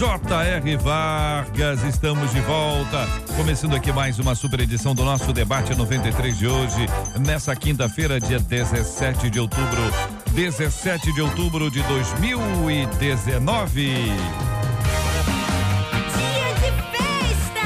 J.R. Vargas. Estamos de volta. Começando aqui mais uma super edição do nosso debate 93 de hoje, nessa quinta-feira, dia 17 de outubro. 17 de outubro de 2019. Dia de festa!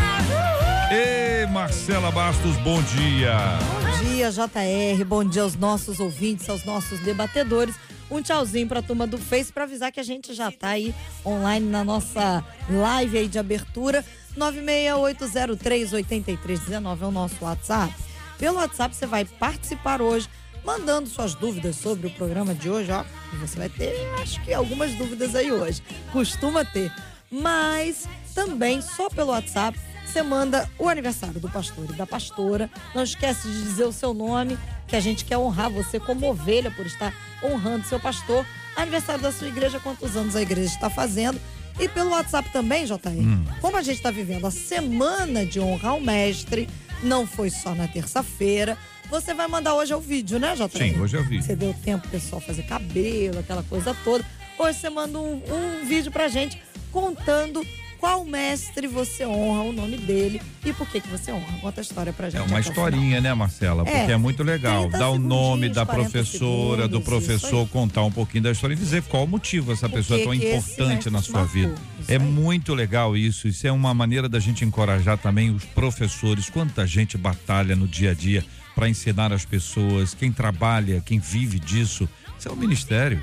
Ei, Marcela Bastos, bom dia. Bom dia, JR. Bom dia aos nossos ouvintes, aos nossos debatedores. Um tchauzinho pra turma do Face para avisar que a gente já tá aí online na nossa live aí de abertura. 968038319 é o nosso WhatsApp. Pelo WhatsApp você vai participar hoje, mandando suas dúvidas sobre o programa de hoje, ó. Você vai ter, acho que algumas dúvidas aí hoje. Costuma ter. Mas também só pelo WhatsApp você manda o aniversário do pastor e da pastora. Não esquece de dizer o seu nome, que a gente quer honrar você como ovelha por estar honrando seu pastor. Aniversário da sua igreja, quantos anos a igreja está fazendo. E pelo WhatsApp também, JR, como a gente está vivendo a semana de honra ao mestre, não foi só na terça-feira. Você vai mandar hoje o vídeo, né, JR? Sim, hoje é o vídeo. Você deu tempo pessoal fazer cabelo, aquela coisa toda. Hoje você manda um, um vídeo pra gente contando qual mestre você honra o nome dele e por que que você honra. Conta a história pra gente. É uma historinha, né, Marcela? Porque é, É, muito legal. 30 Dar o nome da segundinhos, 40 professora, do segundos, professor, isso contar um pouquinho da história e dizer qual o motivo essa Por pessoa é tão importante na sua marcou. vida. É aí. muito legal isso. Isso é uma maneira da gente encorajar também os professores. Quanta gente batalha no dia a dia para ensinar as pessoas, quem trabalha, quem vive disso. Isso é um ministério.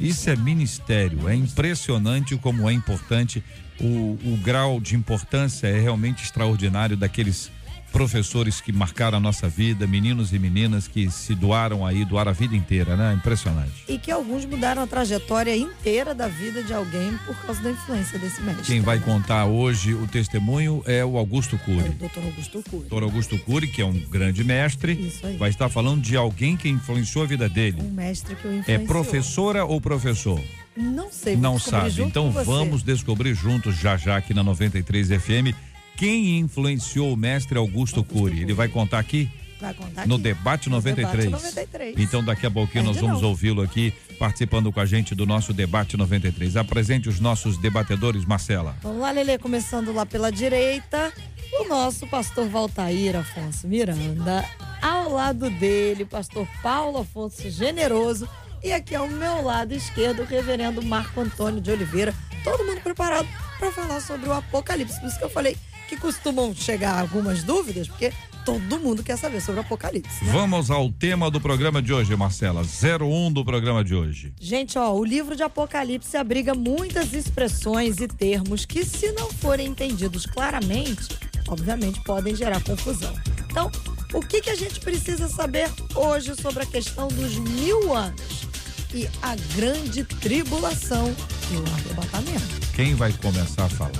Isso é ministério. É impressionante como é importante. O, o grau de importância é realmente extraordinário daqueles professores que marcaram a nossa vida, meninos e meninas que se doaram aí, doaram a vida inteira, né? Impressionante. E que alguns mudaram a trajetória inteira da vida de alguém por causa da influência desse mestre. Quem vai contar hoje o testemunho é o Augusto É Cury. o doutor Augusto Cury. Doutor Augusto Cury, que é um grande mestre, Isso aí. vai estar falando de alguém que influenciou a vida dele. Um mestre que o É influenciou. professora ou professor? Não sei. Não sabe. Então vamos descobrir juntos já já aqui na 93 FM quem influenciou o mestre Augusto, Augusto Cury. Ele Cury. vai contar aqui Vai contar no aqui. debate No 93. debate 93. Então daqui a pouquinho nós vamos ouvi-lo aqui participando com a gente do nosso debate 93. Apresente os nossos debatedores, Marcela. Vamos lá, Lele, começando lá pela direita, o nosso pastor Valtair Afonso Miranda. Ao lado dele, pastor Paulo Afonso Generoso. E aqui ao meu lado esquerdo, o reverendo Marco Antônio de Oliveira. Todo mundo preparado para falar sobre o Apocalipse. Por isso que eu falei que costumam chegar algumas dúvidas, porque todo mundo quer saber sobre o Apocalipse. né? Vamos ao tema do programa de hoje, Marcela. 01 do programa de hoje. Gente, ó, o livro de Apocalipse abriga muitas expressões e termos que, se não forem entendidos claramente, obviamente podem gerar confusão. Então, o que, que a gente precisa saber hoje sobre a questão dos mil anos e a grande tribulação e o arrebatamento? Quem vai começar a falar?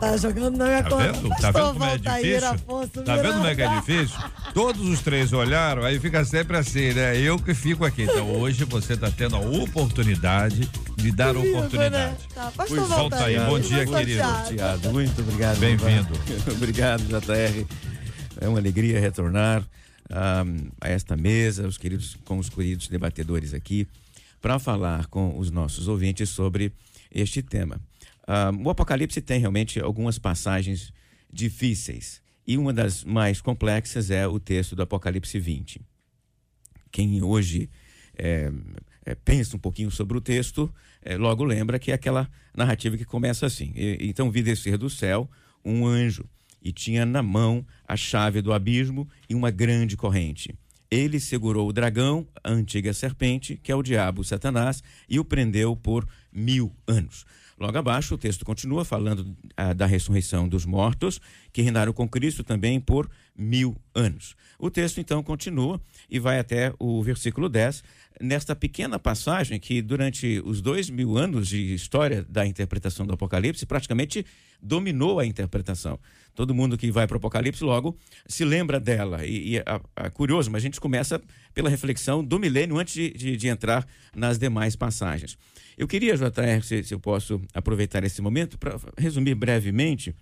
Tá jogando na minha Tá conta. vendo? Tá vendo como é difícil? Afonso Tá vendo como é que é difícil? Todos os três olharam, aí fica sempre assim, né? Eu que fico aqui. Então hoje você tá tendo a oportunidade de dar Viva, né? oportunidade. Tá, pastor Pois, volta aí. Bom dia, querido. Muito obrigado. Bem-vindo. Obrigado, JR. É uma alegria retornar a esta mesa, os queridos, com os queridos debatedores aqui, para falar com os nossos ouvintes sobre este tema. O Apocalipse tem realmente algumas passagens difíceis. E uma das mais complexas é o texto do Apocalipse 20. Quem hoje é, é, pensa um pouquinho sobre o texto, é, logo lembra que é aquela narrativa que começa assim. E- então vi descer do céu um anjo e tinha na mão a chave do abismo e uma grande corrente. Ele segurou o dragão, a antiga serpente, que é o diabo, Satanás, e o prendeu por mil anos. Logo abaixo, o texto continua falando ah, da ressurreição dos mortos, que reinaram com Cristo também por mil anos. O texto então continua e vai até o versículo 10, nesta pequena passagem que, durante os dois mil anos de história da interpretação do Apocalipse, praticamente dominou a interpretação. Todo mundo que vai para o Apocalipse logo se lembra dela. E, e é, é curioso, mas a gente começa pela reflexão do milênio antes de, de, de entrar nas demais passagens. Eu queria, JR, se, se eu posso aproveitar esse momento para resumir brevemente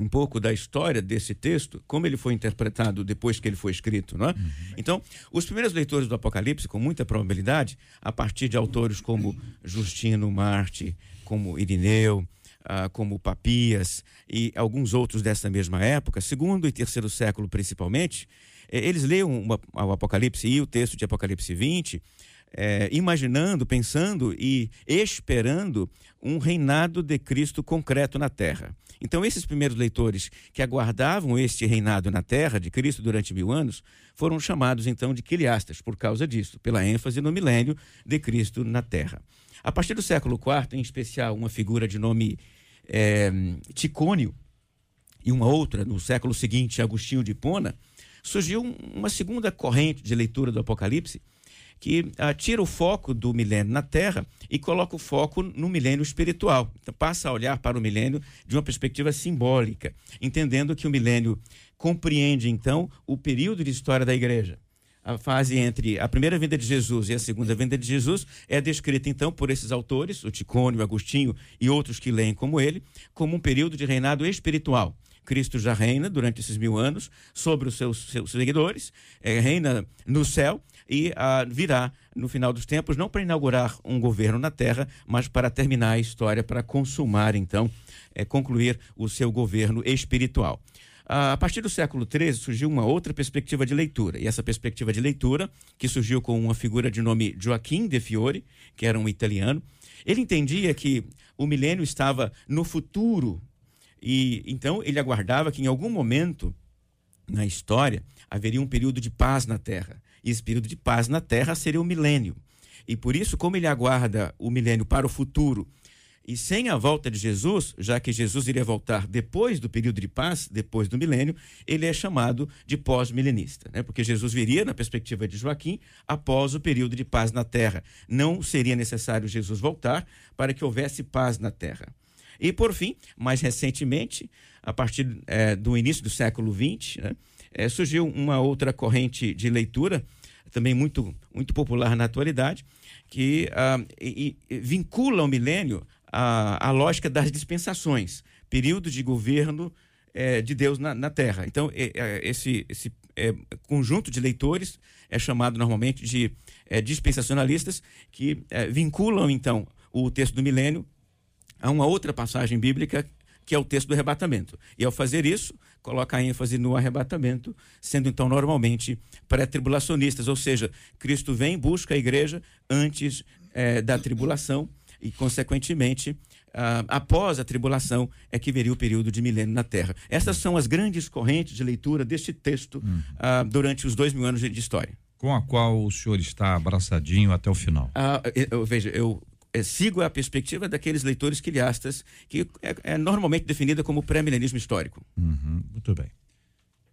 um pouco da história desse texto, como ele foi interpretado depois que ele foi escrito, não é? Uhum. Então, os primeiros leitores do Apocalipse, com muita probabilidade, a partir de autores como Justino Marte, como Irineu, ah, como Papias e alguns outros dessa mesma época, segundo e terceiro século principalmente, eh, eles leiam uma, o Apocalipse e o texto de Apocalipse 20 é, imaginando, pensando e esperando um reinado de Cristo concreto na terra. Então, esses primeiros leitores que aguardavam este reinado na terra de Cristo durante mil anos foram chamados então de quiliastas por causa disso, pela ênfase no milênio de Cristo na terra. A partir do século IV, em especial, uma figura de nome é, Ticônio e uma outra no século seguinte, Agostinho de Hipona, surgiu uma segunda corrente de leitura do Apocalipse que uh, tira o foco do milênio na Terra e coloca o foco no milênio espiritual. Então, passa a olhar para o milênio de uma perspectiva simbólica, entendendo que o milênio compreende, então, o período de história da igreja. A fase entre a primeira vinda de Jesus e a segunda vinda de Jesus é descrita, então, por esses autores, o Ticônio, Agostinho e outros que leem como ele, como um período de reinado espiritual. Cristo já reina durante esses mil anos sobre os seus, seus seguidores, é, reina no céu e ah, virá no final dos tempos, não para inaugurar um governo na terra, mas para terminar a história, para consumar, então, é, concluir o seu governo espiritual. Ah, a partir do século XIII surgiu uma outra perspectiva de leitura, e essa perspectiva de leitura, que surgiu com uma figura de nome Joaquim de Fiore, que era um italiano, ele entendia que o milênio estava no futuro, e então ele aguardava que em algum momento na história haveria um período de paz na Terra. E esse período de paz na Terra seria o milênio. E por isso, como ele aguarda o milênio para o futuro, e sem a volta de Jesus, já que Jesus iria voltar depois do período de paz, depois do milênio, ele é chamado de pós-milenista, né? porque Jesus viria, na perspectiva de Joaquim, após o período de paz na terra. Não seria necessário Jesus voltar para que houvesse paz na terra. E, por fim, mais recentemente, a partir é, do início do século XX, né, é, surgiu uma outra corrente de leitura, também muito, muito popular na atualidade, que ah, e, e vincula o milênio à, à lógica das dispensações, período de governo é, de Deus na, na Terra. Então, é, esse, esse é, conjunto de leitores é chamado normalmente de é, dispensacionalistas, que é, vinculam, então, o texto do milênio a uma outra passagem bíblica que é o texto do arrebatamento. E ao fazer isso, coloca a ênfase no arrebatamento, sendo então normalmente pré-tribulacionistas, ou seja, Cristo vem, busca a igreja antes é, da tribulação e, consequentemente, ah, após a tribulação é que viria o período de milênio na Terra. Essas são as grandes correntes de leitura deste texto uhum. ah, durante os dois mil anos de, de, história. Com a qual o senhor está abraçadinho até o final? Ah, eu, veja, eu é, sigo a perspectiva daqueles leitores quiliastas, que é, é normalmente definida como pré-milenismo histórico. Uhum, muito bem.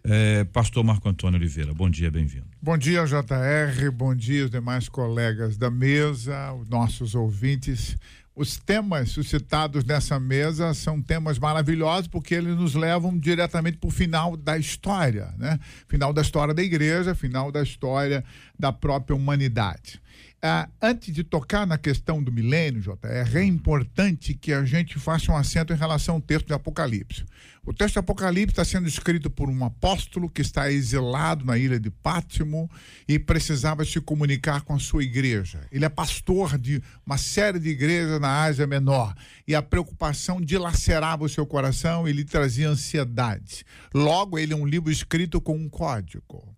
É, Pastor Marco Antônio Oliveira, bom dia, bem-vindo. Bom dia, JR, bom dia os demais colegas da mesa, os nossos ouvintes. Os temas suscitados nessa mesa são temas maravilhosos porque eles nos levam diretamente para o final da história, né? Final da história da igreja, final da história da própria humanidade. Ah, antes de tocar na questão do milênio, JR, é importante que a gente faça um acento em relação ao texto de Apocalipse. O texto de Apocalipse está sendo escrito por um apóstolo que está exilado na ilha de Pátimo e precisava se comunicar com a sua igreja. Ele é pastor de uma série de igrejas na Ásia Menor e a preocupação dilacerava o seu coração e lhe trazia ansiedade. Logo, ele é um livro escrito com um código.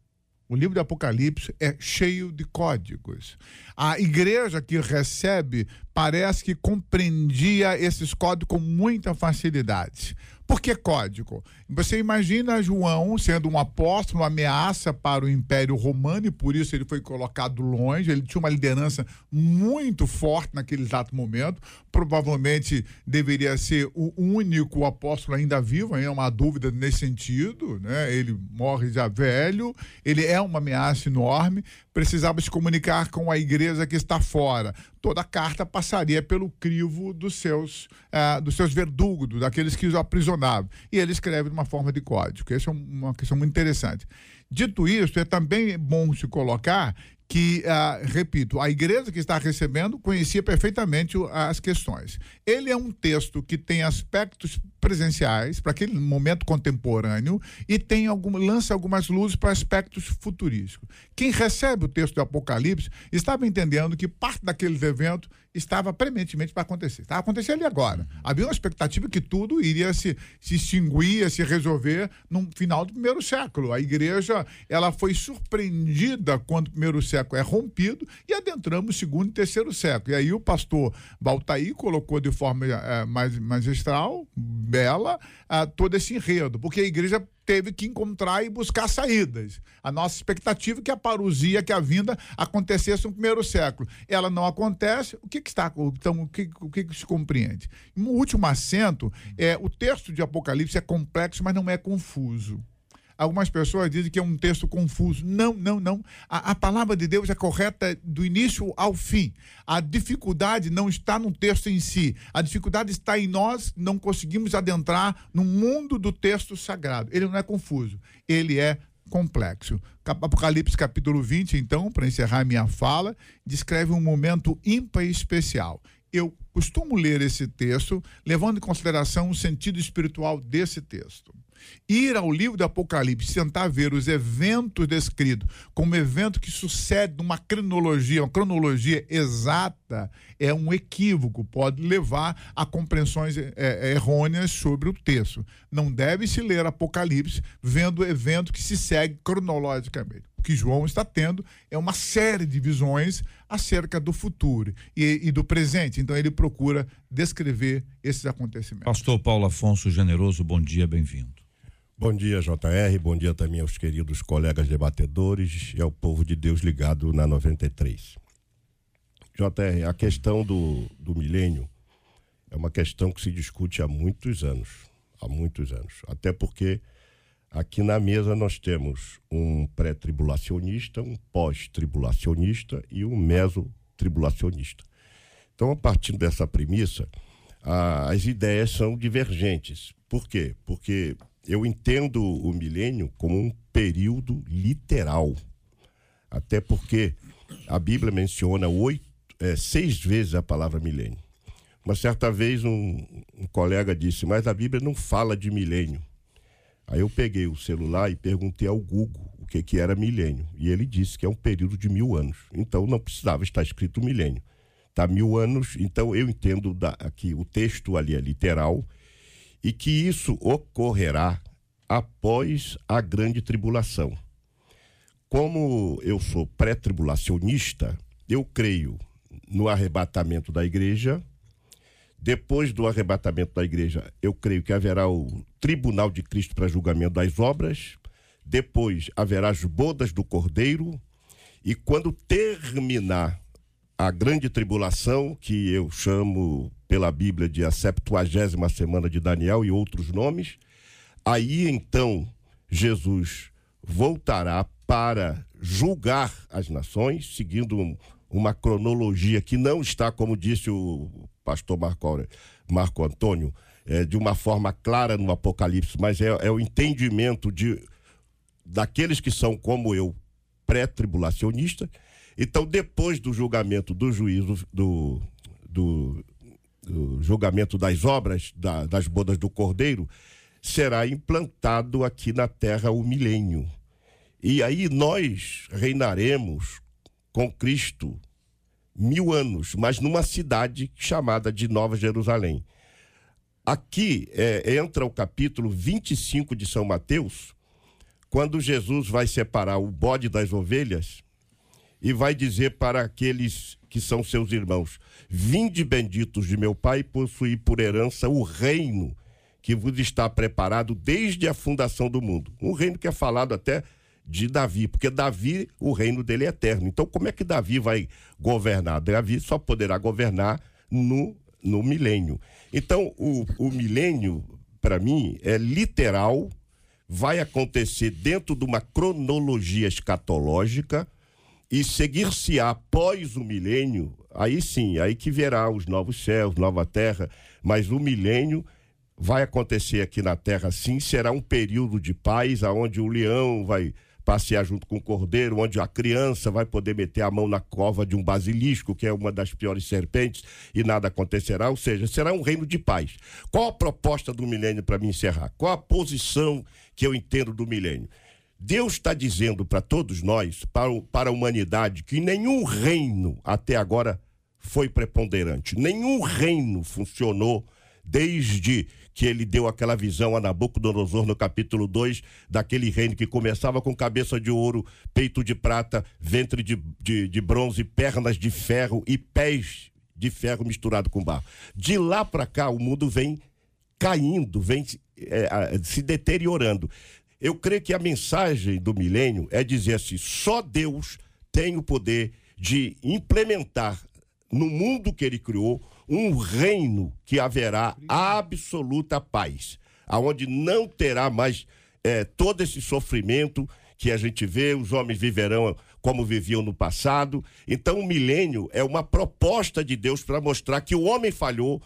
O livro do Apocalipse é cheio de códigos. A igreja que recebe parece que compreendia esses códigos com muita facilidade. Por que código? Você imagina João sendo um apóstolo, uma ameaça para o Império Romano e por isso ele foi colocado longe. Ele tinha uma liderança muito forte naquele exato momento. Provavelmente deveria ser o único apóstolo ainda vivo, ainda uma dúvida nesse sentido. Né? Ele morre já velho, ele é uma ameaça enorme. Precisava se comunicar com a igreja que está fora. Toda a carta passaria pelo crivo dos seus, uh, dos seus verdugos, daqueles que os aprisionavam. E ele escreve uma forma de código. Essa é uma questão muito interessante. Dito isso, é também bom se colocar que, uh, repito, a igreja que está recebendo conhecia perfeitamente as questões. Ele é um texto que tem aspectos presenciais para aquele momento contemporâneo e tem algum, lança algumas luzes para aspectos futurísticos. Quem recebe o texto do Apocalipse estava entendendo que parte daqueles eventos estava prementemente para acontecer. Estava acontecendo ali agora. Havia uma expectativa que tudo iria se, se extinguir, se resolver no final do primeiro século. A igreja ela foi surpreendida quando o primeiro século é rompido e adentramos o segundo e terceiro século. E aí o pastor Baltaí colocou de forma é, mais magistral, bela, é, todo esse enredo, porque a igreja teve que encontrar e buscar saídas. A nossa expectativa é que a parousia, que a vinda acontecesse no primeiro século. Ela não acontece, o que, que está, então, o que, o que, que se compreende? Um último acento, é, o texto de Apocalipse é complexo, mas não é confuso. Algumas pessoas dizem que é um texto confuso. Não, não, não. A, a, palavra de Deus é correta do início ao fim. A dificuldade não está no texto em si. A dificuldade está em nós não conseguimos adentrar no mundo do texto sagrado. Ele não é confuso. Ele é complexo. Apocalipse capítulo 20, então, para encerrar minha fala, descreve um momento ímpar e especial. Eu costumo ler esse texto levando em consideração o sentido espiritual desse texto ir ao livro do Apocalipse, tentar ver os eventos descritos como evento que sucede numa cronologia, uma cronologia exata, é um equívoco, pode levar a compreensões é, é, errôneas sobre o texto. Não deve se ler Apocalipse vendo o evento que se segue cronologicamente. O que João está tendo é uma série de visões acerca do futuro e, e, do presente. Então ele procura descrever esses acontecimentos. Pastor Paulo Afonso Generoso, bom dia, bem-vindo. Bom dia, JR. Bom dia também aos queridos colegas debatedores e ao povo de Deus ligado na 93. JR, a questão do, do milênio é uma questão que se discute há muitos anos. Há muitos anos. Até porque aqui na mesa nós temos um pré-tribulacionista, um pós-tribulacionista e um meso-tribulacionista. Então, a partir dessa premissa, as ideias são divergentes. Por quê? Porque eu entendo o milênio como um período literal. Até porque a Bíblia menciona oito, é, seis vezes a palavra milênio. Uma certa vez um, um colega disse, mas a Bíblia não fala de milênio. Aí eu peguei o celular e perguntei ao Google o que, que era milênio. E ele disse que é um período de mil anos. Então não precisava estar escrito milênio. Está mil anos, então eu entendo da, que o texto ali é literal e que isso ocorrerá após a grande tribulação. Como eu sou pré-tribulacionista, eu creio no arrebatamento da igreja. Depois do arrebatamento da igreja, eu creio que haverá o tribunal de Cristo para julgamento das obras. Depois haverá as bodas do Cordeiro. E quando terminar a grande tribulação, que eu chamo pela Bíblia de a septuagésima semana de Daniel e outros nomes. Aí então Jesus voltará para julgar as nações, seguindo um, uma cronologia que não está, como disse o pastor Marco, Marco Antônio, é, de uma forma clara no Apocalipse, mas é, é o entendimento de daqueles que são como eu, pré-tribulacionista. Então, depois do julgamento do juízo do, do o julgamento das obras da, das bodas do Cordeiro, será implantado aqui na terra o milênio. E aí nós reinaremos com Cristo mil anos, mas numa cidade chamada de Nova Jerusalém. Aqui é, entra o capítulo 25 de São Mateus, quando Jesus vai separar o bode das ovelhas e vai dizer para aqueles que são seus irmãos: Vinde benditos de meu Pai, possuí por herança o reino que vos está preparado desde a fundação do mundo. Um reino que é falado até de Davi, porque Davi, o reino dele é eterno. Então, como é que Davi vai governar? Davi só poderá governar no, no milênio. Então, o, o milênio, para mim, é literal, vai acontecer dentro de uma cronologia escatológica e seguir-se após o milênio, aí sim, aí que verá os novos céus, nova terra, mas o milênio vai acontecer aqui na terra sim, será um período de paz, aonde o leão vai passear junto com o cordeiro, onde a criança vai poder meter a mão na cova de um basilisco, que é uma das piores serpentes, e nada acontecerá. Ou seja, será um reino de paz. Qual a proposta do milênio para me encerrar? Qual a posição que eu entendo do milênio? Deus está dizendo para todos nós, para, para a humanidade, que nenhum reino até agora foi preponderante, nenhum reino funcionou desde que ele deu aquela visão a Nabucodonosor no capítulo 2, daquele reino que começava com cabeça de ouro, peito de prata, ventre de, de, de bronze, pernas de ferro e pés de ferro misturado com barro. De lá para cá, o mundo vem caindo, vem é, se deteriorando. Eu creio que a mensagem do milênio é dizer assim: só Deus tem o poder de implementar no mundo que ele criou um reino que haverá absoluta paz, aonde não terá mais é, todo esse sofrimento que a gente vê, os homens viverão como viviam no passado. Então, o milênio é uma proposta de Deus para mostrar que o homem falhou,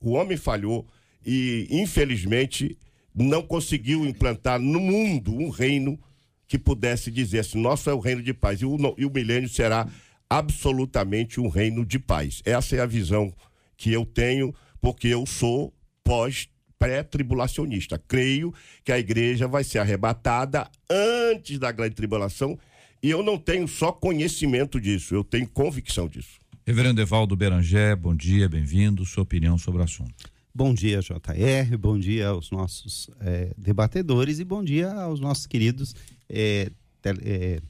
o homem falhou e, infelizmente, não conseguiu implantar no mundo um reino que pudesse dizer assim: nosso é o reino de paz. E o, e o milênio será absolutamente um reino de paz. Essa é a visão que eu tenho, porque eu sou pós pré-tribulacionista. Creio que a igreja vai ser arrebatada antes da grande tribulação e eu não tenho só conhecimento disso, eu tenho convicção disso. Reverendo Evaldo Berangé, bom dia, bem-vindo. Sua opinião sobre o assunto. Bom dia, JR, bom dia aos nossos é, debatedores e bom dia aos nossos queridos é, tele, é,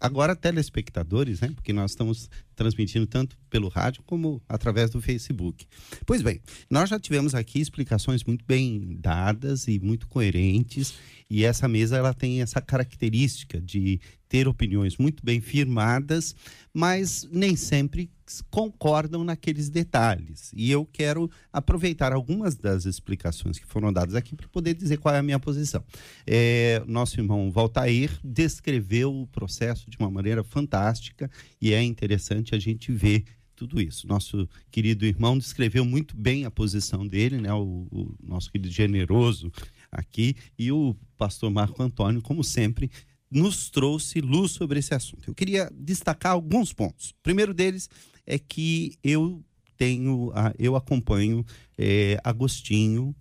agora telespectadores, né? Porque nós estamos transmitindo tanto pelo rádio como através do Facebook. Pois bem, nós já tivemos aqui explicações muito bem dadas e muito coerentes, e essa mesa ela tem essa característica de ter opiniões muito bem firmadas, mas nem sempre concordam naqueles detalhes. E eu quero aproveitar algumas das explicações que foram dadas aqui para poder dizer qual é a minha posição. É, nosso irmão Valtair descreveu o processo de uma maneira fantástica e é interessante a gente ver tudo isso. Nosso querido irmão descreveu muito bem a posição dele, né? o, o nosso querido generoso aqui, e o pastor Marco Antônio, como sempre, nos trouxe luz sobre esse assunto. Eu queria destacar alguns pontos. O primeiro deles é que eu tenho, eu acompanho é, Agostinho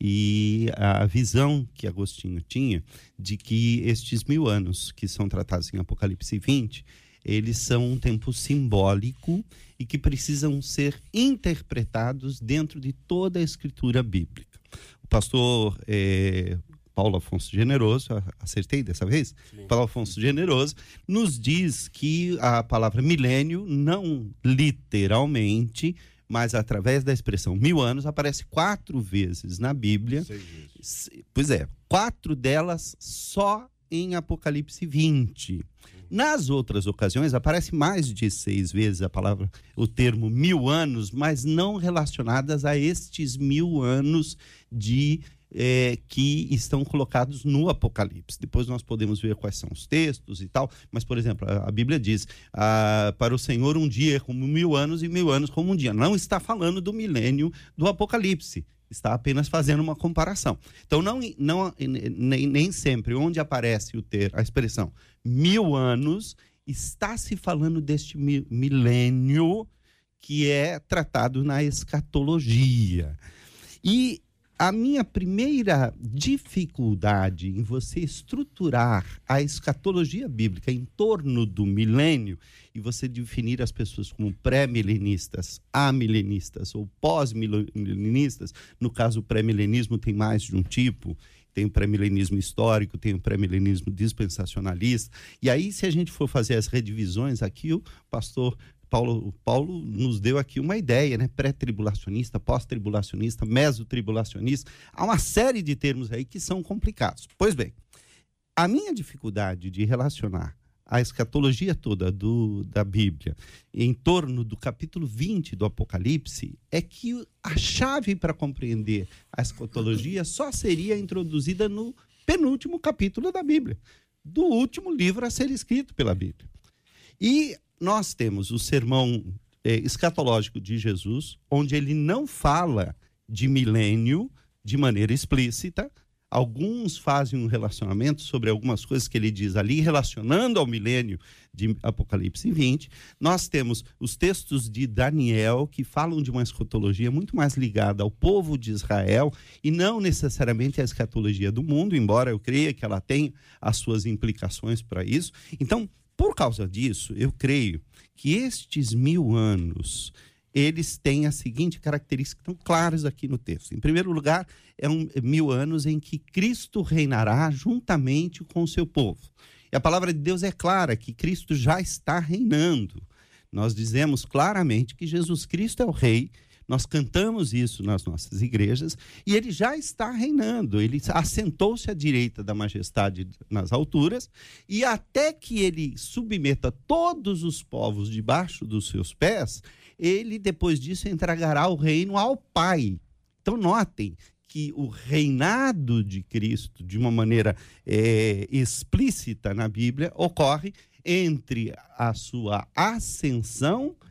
e a visão que Agostinho tinha de que estes mil anos que são tratados em Apocalipse 20, eles são um tempo simbólico e que precisam ser interpretados dentro de toda a escritura bíblica. O pastor é, Paulo Afonso Generoso, acertei dessa vez? Sim. Paulo Afonso Generoso, nos diz que a palavra milênio não literalmente, mas através da expressão mil anos, aparece quatro vezes na Bíblia. Vezes. Pois é, quatro delas só em Apocalipse 20. Nas outras ocasiões aparece mais de seis vezes a palavra, o termo mil anos, mas não relacionadas a estes mil anos de é, que estão colocados no Apocalipse. Depois nós podemos ver quais são os textos e tal, mas, por exemplo, a, Bíblia diz: ah, para o Senhor um dia é como mil anos e mil anos como um dia. Não está falando do milênio do Apocalipse. Está apenas fazendo uma comparação. Então, não, não, nem, nem sempre onde aparece o ter, a expressão mil anos, está se falando deste milênio que é tratado na escatologia. E a minha primeira dificuldade em você estruturar a escatologia bíblica em torno do milênio e você definir as pessoas como pré-milenistas, amilenistas ou pós-milenistas, no caso o pré-milenismo tem mais de um tipo, tem o pré-milenismo histórico, tem o pré-milenismo dispensacionalista. E aí, se a gente for fazer as redivisões aqui, o pastor Paulo, Paulo nos deu aqui uma ideia, né? Pré-tribulacionista, pós-tribulacionista, mesotribulacionista. Há uma série de termos aí que são complicados. Pois bem, a minha dificuldade de relacionar a escatologia toda do, da Bíblia em torno do capítulo 20 do Apocalipse é que a chave para compreender a escatologia só seria introduzida no penúltimo capítulo da Bíblia, do último livro a ser escrito pela Bíblia. E nós temos o sermão é, escatológico de Jesus, onde ele não fala de milênio de maneira explícita, Alguns fazem um relacionamento sobre algumas coisas que ele diz ali, relacionando ao milênio de Apocalipse 20. Nós temos os textos de Daniel, que falam de uma escatologia muito mais ligada ao povo de Israel e não necessariamente à escatologia do mundo, embora eu creia que ela tenha as suas implicações para isso. Então, por causa disso, eu creio que estes mil anos eles têm a seguinte característica, estão claros aqui no texto. Em primeiro lugar, é um mil anos em que Cristo reinará juntamente com o seu povo. E a palavra de Deus é clara que Cristo já está reinando. Nós dizemos claramente que Jesus Cristo é o rei, nós cantamos isso nas nossas igrejas e ele já está reinando. Ele assentou-se à direita da majestade nas alturas e até que ele submeta todos os povos debaixo dos seus pés, ele depois disso entregará o reino ao Pai. Então, notem que o reinado de Cristo, de uma maneira é, explícita na Bíblia, ocorre entre a sua ascensão e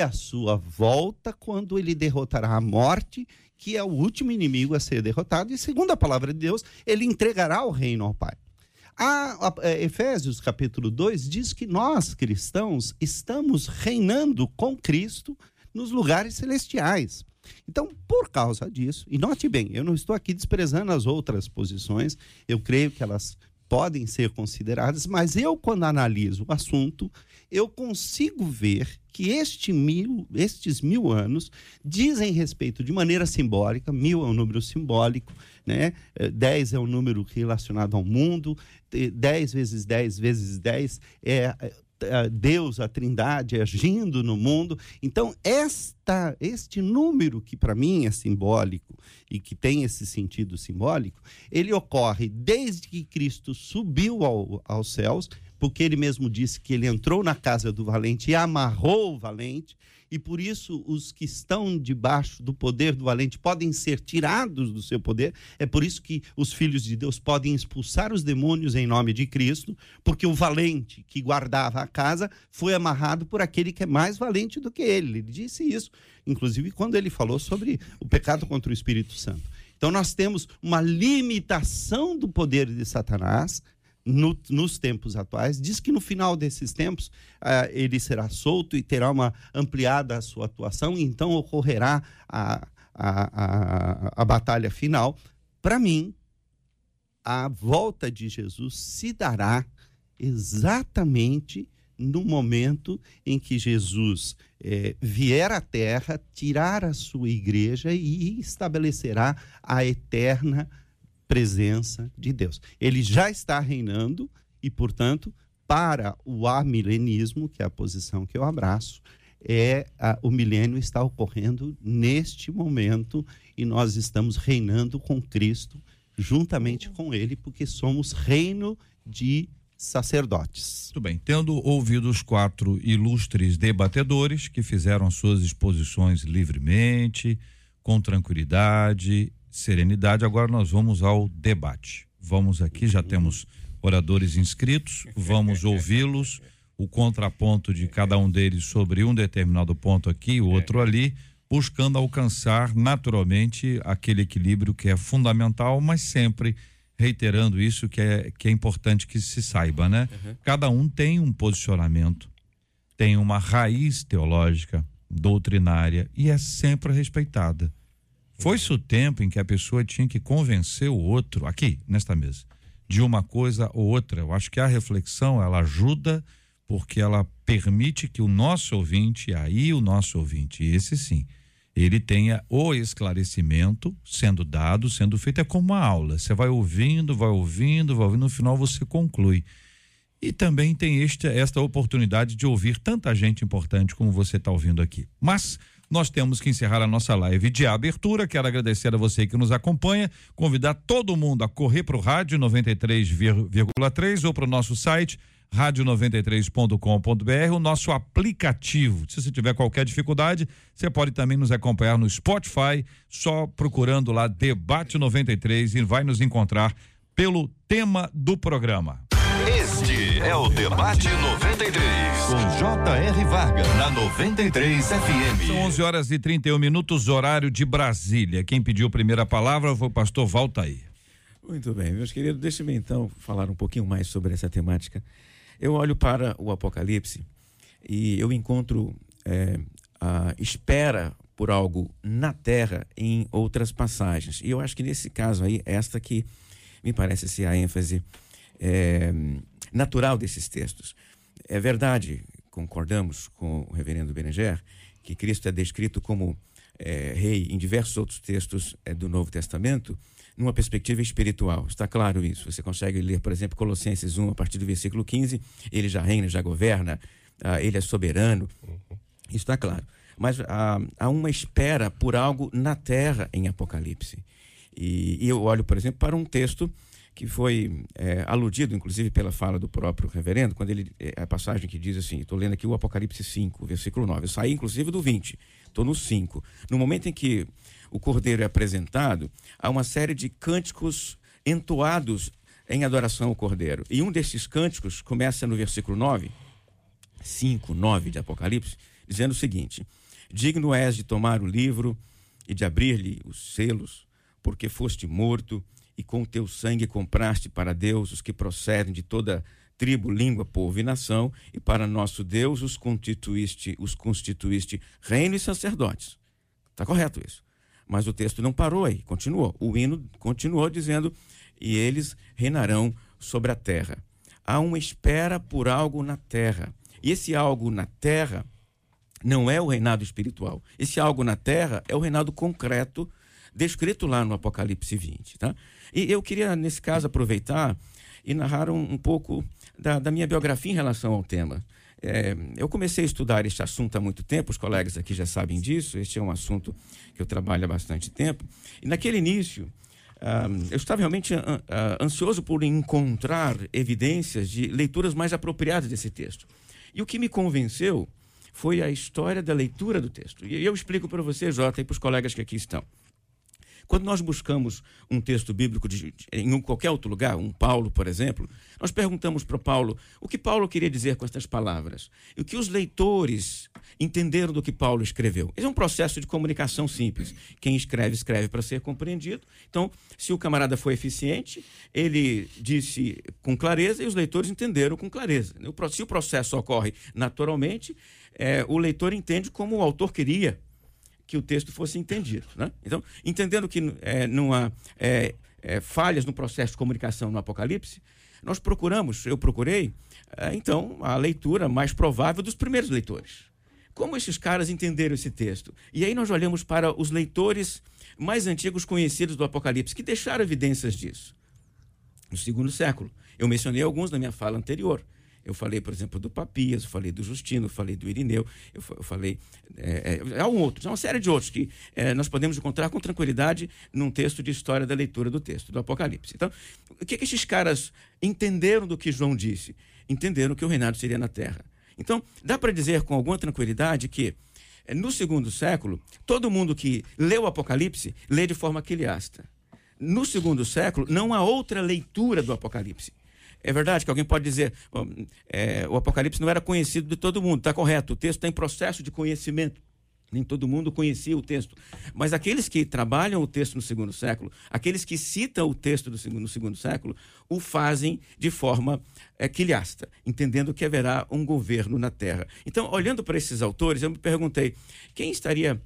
a sua volta, quando ele derrotará a morte, que é o último inimigo a ser derrotado, e segundo a palavra de Deus, ele entregará o reino ao Pai. A, a, é, Efésios capítulo 2 diz que nós, cristãos, estamos reinando com Cristo nos lugares celestiais. Então, por causa disso, e note bem, eu não estou aqui desprezando as outras posições, eu creio que elas podem ser consideradas, mas eu, quando analiso o assunto, eu consigo ver que este mil, estes mil anos dizem respeito de maneira simbólica, mil é um número simbólico, né? 10 é um número relacionado ao mundo, 10 vezes 10 vezes 10 é, Deus, a Trindade agindo no mundo. Então, esta, este número que para mim é simbólico e que tem esse sentido simbólico, ele ocorre desde que Cristo subiu ao, aos céus, porque ele mesmo disse que ele entrou na casa do valente e amarrou o valente, e por isso os que estão debaixo do poder do valente podem ser tirados do seu poder. É por isso que os filhos de Deus podem expulsar os demônios em nome de Cristo, porque o valente que guardava a casa foi amarrado por aquele que é mais valente do que ele. Ele disse isso, inclusive quando ele falou sobre o pecado contra o Espírito Santo. Então nós temos uma limitação do poder de Satanás no, nos tempos atuais. Diz que no final desses tempos uh, ele será solto e terá uma ampliada a sua atuação, e então ocorrerá a, a, a, a batalha final. Para mim, a volta de Jesus se dará exatamente no momento em que Jesus é, vier à terra, tirar a sua igreja e estabelecerá a eterna presença de Deus. Ele já está reinando e, portanto, para o amilenismo, que é a posição que eu abraço, é a, o milênio está ocorrendo neste momento e nós estamos reinando com Cristo juntamente com ele, porque somos reino de sacerdotes. Muito bem. Tendo ouvido os quatro ilustres debatedores que fizeram suas exposições livremente, com tranquilidade serenidade. Agora nós vamos ao debate. Vamos aqui, já temos oradores inscritos, vamos ouvi-los, o contraponto de cada um deles sobre um determinado ponto aqui, o outro ali, buscando alcançar naturalmente aquele equilíbrio que é fundamental, mas sempre reiterando isso que é, que é importante que se saiba, né? Cada um tem um posicionamento, tem uma raiz teológica, doutrinária e é sempre respeitada. Foi-se o tempo em que a pessoa tinha que convencer o outro, aqui, nesta mesa, de uma coisa ou outra. Eu acho que a reflexão, ela ajuda porque ela permite que o nosso ouvinte, aí o nosso ouvinte, esse sim, ele tenha o esclarecimento sendo dado, sendo feito. É como uma aula. Você vai ouvindo, vai ouvindo, vai ouvindo, no final você conclui. e também tem este, esta oportunidade de ouvir tanta gente importante como você está ouvindo aqui. Mas nós temos que encerrar a nossa live de abertura. Quero agradecer a você que nos acompanha, convidar todo mundo a correr para o rádio 93,3 ou para o nosso site rádio93.com.br, o nosso aplicativo. Se você tiver qualquer dificuldade, você pode também nos acompanhar no Spotify, só procurando lá Debate 93 e vai nos encontrar pelo tema do programa. Este é o Debate 93, com J.R. Varga, na 93 FM. São 11 horas e 31 minutos, horário de Brasília. Quem pediu a primeira palavra foi o pastor Valtair. Muito bem, meus queridos, deixe-me então falar um pouquinho mais sobre essa temática. Eu olho para o Apocalipse e eu encontro é, a espera por algo na terra em outras passagens. E eu acho que nesse caso aí, esta que me parece ser a ênfase é, natural desses textos. É verdade, concordamos com o reverendo Berenger, que Cristo é descrito como é, rei em diversos outros textos é, do Novo Testamento, numa perspectiva espiritual. Está claro isso. Você consegue ler, por exemplo, Colossenses 1, a partir do versículo 15, ele já reina, já governa, ah, ele é soberano. Isso está claro. Mas ah, há uma espera por algo na terra em Apocalipse. E, e eu olho, por exemplo, para um texto que foi é, aludido, inclusive, pela fala do próprio reverendo, quando ele. É, a passagem que diz assim: estou lendo aqui o Apocalipse 5, versículo 9. Eu saí, inclusive, do 20, estou no 5. No momento em que o cordeiro é apresentado, há uma série de cânticos entoados em adoração ao cordeiro. E um desses cânticos começa no versículo 9, 5, 9 de Apocalipse, dizendo o seguinte: Digno és de tomar o livro e de abrir-lhe os selos, porque foste morto e com o teu sangue compraste para Deus os que procedem de toda tribo, língua, povo e nação, e para nosso Deus os constituíste, os constituíste reino e sacerdotes. Está correto isso. Mas o texto não parou aí, continuou. O hino continuou dizendo: e eles reinarão sobre a terra. Há uma espera por algo na terra. E esse algo na terra não é o reinado espiritual. Esse algo na terra é o reinado concreto descrito lá no Apocalipse 20. Tá? E eu queria, nesse caso, aproveitar e narrar um, um pouco da, da, minha biografia em relação ao tema. É, eu comecei a estudar este assunto há muito tempo, os colegas aqui já sabem disso, este é um assunto que eu trabalho há bastante tempo. E naquele início, ah, eu estava realmente ah, ah, ansioso por encontrar evidências de leituras mais apropriadas desse texto. E o que me convenceu foi a história da leitura do texto. E eu explico para você, Jota, e para os colegas que aqui estão. Quando nós buscamos um texto bíblico de, em qualquer outro lugar, um Paulo, por exemplo, nós perguntamos para Paulo o que Paulo queria dizer com estas palavras. E o que os leitores entenderam do que Paulo escreveu. Esse é um processo de comunicação simples. Quem escreve, escreve para ser compreendido. Então, se o camarada foi eficiente, ele disse com clareza e os leitores entenderam com clareza. Se o processo ocorre naturalmente, é, o leitor entende como o autor queria que o texto fosse entendido. Né? Então, entendendo que é, não há é, é, falhas no processo de comunicação no Apocalipse, nós procuramos, eu procurei, é, então, a leitura mais provável dos primeiros leitores. Como esses caras entenderam esse texto? E aí nós olhamos para os leitores mais antigos conhecidos do Apocalipse, que deixaram evidências disso. No segundo século. Eu mencionei alguns na minha fala anterior. Eu falei, por exemplo, do Papias, eu falei do Justino, eu falei do Irineu, eu, eu falei. É, é, há um outro, há uma série de outros que é, nós podemos encontrar com tranquilidade num texto de história da leitura do texto, do Apocalipse. Então, o que, que esses caras entenderam do que João disse? Entenderam que o reinado seria na terra. Então, dá para dizer com alguma tranquilidade que é, no segundo século, todo mundo que lê o Apocalipse lê de forma quiliasta. No segundo século, não há outra leitura do Apocalipse. É verdade que alguém pode dizer é, o Apocalipse não era conhecido de todo mundo, está correto. O texto está em processo de conhecimento. Nem todo mundo conhecia o texto. Mas aqueles que trabalham o texto no segundo século, aqueles que citam o texto do segundo, no segundo século, o fazem de forma é, quilhasta, entendendo que haverá um governo na terra. Então, olhando para esses autores, eu me perguntei: quem estaria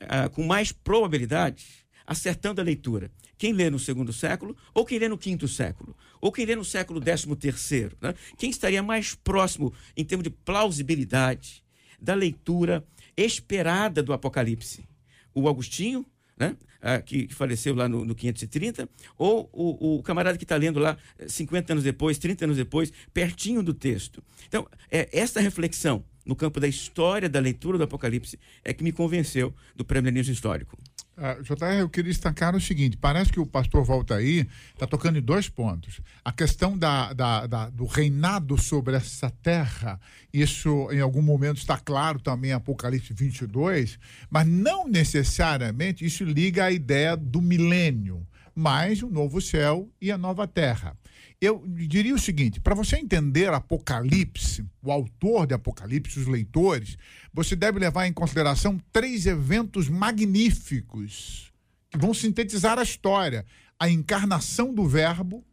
ah, com mais probabilidade acertando a leitura? Quem lê no segundo século ou quem lê no quinto século? Ou quem lê no século décimo terceiro? Né? Quem estaria mais próximo em termos de plausibilidade da leitura esperada do Apocalipse? O Agostinho, né? Ah, que, faleceu lá no, no 530, ou o, o camarada que está lendo lá eh, 50 anos depois, 30 anos depois, pertinho do texto. Então, é, essa reflexão no campo da história, da leitura do Apocalipse, é que me convenceu do pré-milenismo histórico. Ah, JR, eu queria destacar o seguinte: parece que o pastor Voltaí está tocando em dois pontos. A questão da, da- da- do reinado sobre essa terra, isso em algum momento está claro também em Apocalipse 22, mas não necessariamente isso liga à ideia do milênio, mas o novo céu e a nova terra. Eu diria o seguinte: para você entender Apocalipse, o autor de Apocalipse, os leitores, você deve levar em consideração três eventos magníficos que vão sintetizar a história: a encarnação do Verbo,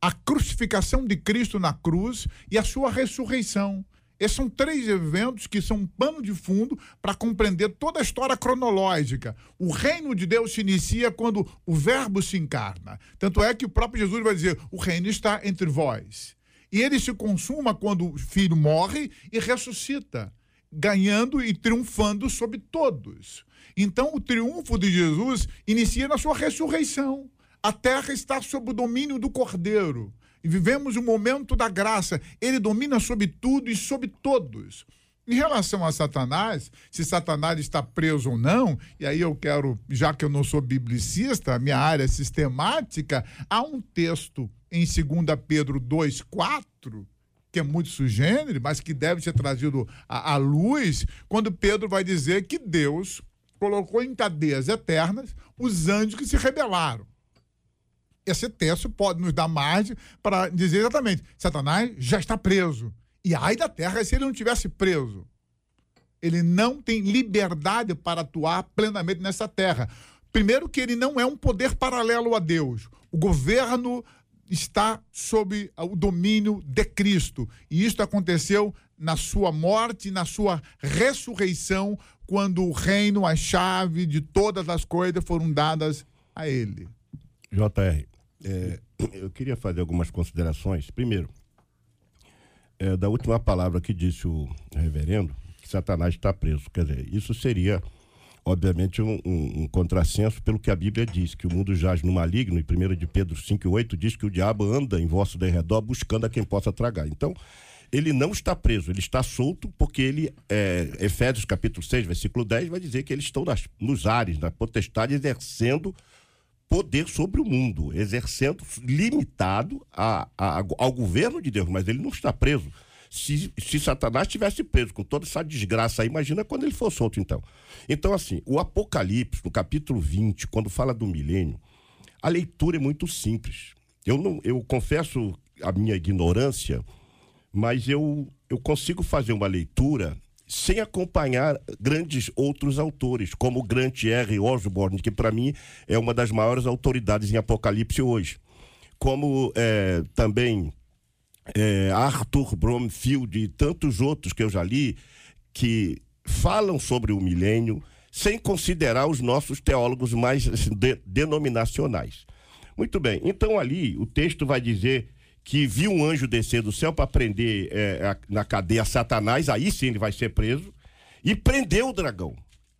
a crucificação de Cristo na cruz e a sua ressurreição. Esses são três eventos que são um pano de fundo para compreender toda a história cronológica. O reino de Deus se inicia quando o Verbo se encarna. Tanto é que o próprio Jesus vai dizer: o reino está entre vós. E ele se consuma quando o filho morre e ressuscita, ganhando e triunfando sobre todos. Então, o triunfo de Jesus inicia na sua ressurreição. A terra está sob o domínio do Cordeiro. Vivemos o momento da graça. Ele domina sobre tudo e sobre todos. Em relação a Satanás, se Satanás está preso ou não, e aí eu quero, já que eu não sou biblicista, minha área é sistemática, há um texto em 2 Pedro 2,4, que é muito sugênere, mas que deve ser trazido à, à luz, quando Pedro vai dizer que Deus colocou em cadeias eternas os anjos que se rebelaram. Esse texto pode nos dar margem para dizer exatamente: Satanás já está preso. E ai da terra se ele não tivesse preso. Ele não tem liberdade para atuar plenamente nessa terra. Primeiro, que ele não é um poder paralelo a Deus. O governo está sob o domínio de Cristo. E isso aconteceu na sua morte na sua ressurreição, quando o reino, a chave de todas as coisas foram dadas a ele. JR, é, eu queria fazer algumas considerações. Primeiro, é, da última palavra que disse o reverendo, que Satanás está preso. Quer dizer, isso seria, obviamente, um, um, um contrassenso pelo que a Bíblia diz, que o mundo jaz no maligno, e 1 de Pedro 5,8 diz que o diabo anda em vosso derredor buscando a quem possa tragar. Então, ele não está preso, ele está solto, porque ele, é, Efésios capítulo 6, versículo 10, vai dizer que eles estão nas, nos ares, na potestade, exercendo poder sobre o mundo, exercendo limitado a, a- ao governo de Deus, mas ele não está preso. Se, se Satanás tivesse preso com toda essa desgraça aí, imagina quando ele for solto, então. Então, assim, o Apocalipse, no capítulo 20, quando fala do milênio, a leitura é muito simples. Eu, não, eu confesso a minha ignorância, mas eu, eu consigo fazer uma leitura sem acompanhar grandes outros autores, como Grant R. Osborne, que para mim é uma das maiores autoridades em Apocalipse hoje. Como eh, também eh, Arthur Bromfield e tantos outros que eu já li, que falam sobre o milênio sem considerar os nossos teólogos mais de- denominacionais. Muito bem, então ali o texto vai dizer que viu um anjo descer do céu para prender eh, a- na cadeia Satanás, aí sim ele vai ser preso, e prendeu o dragão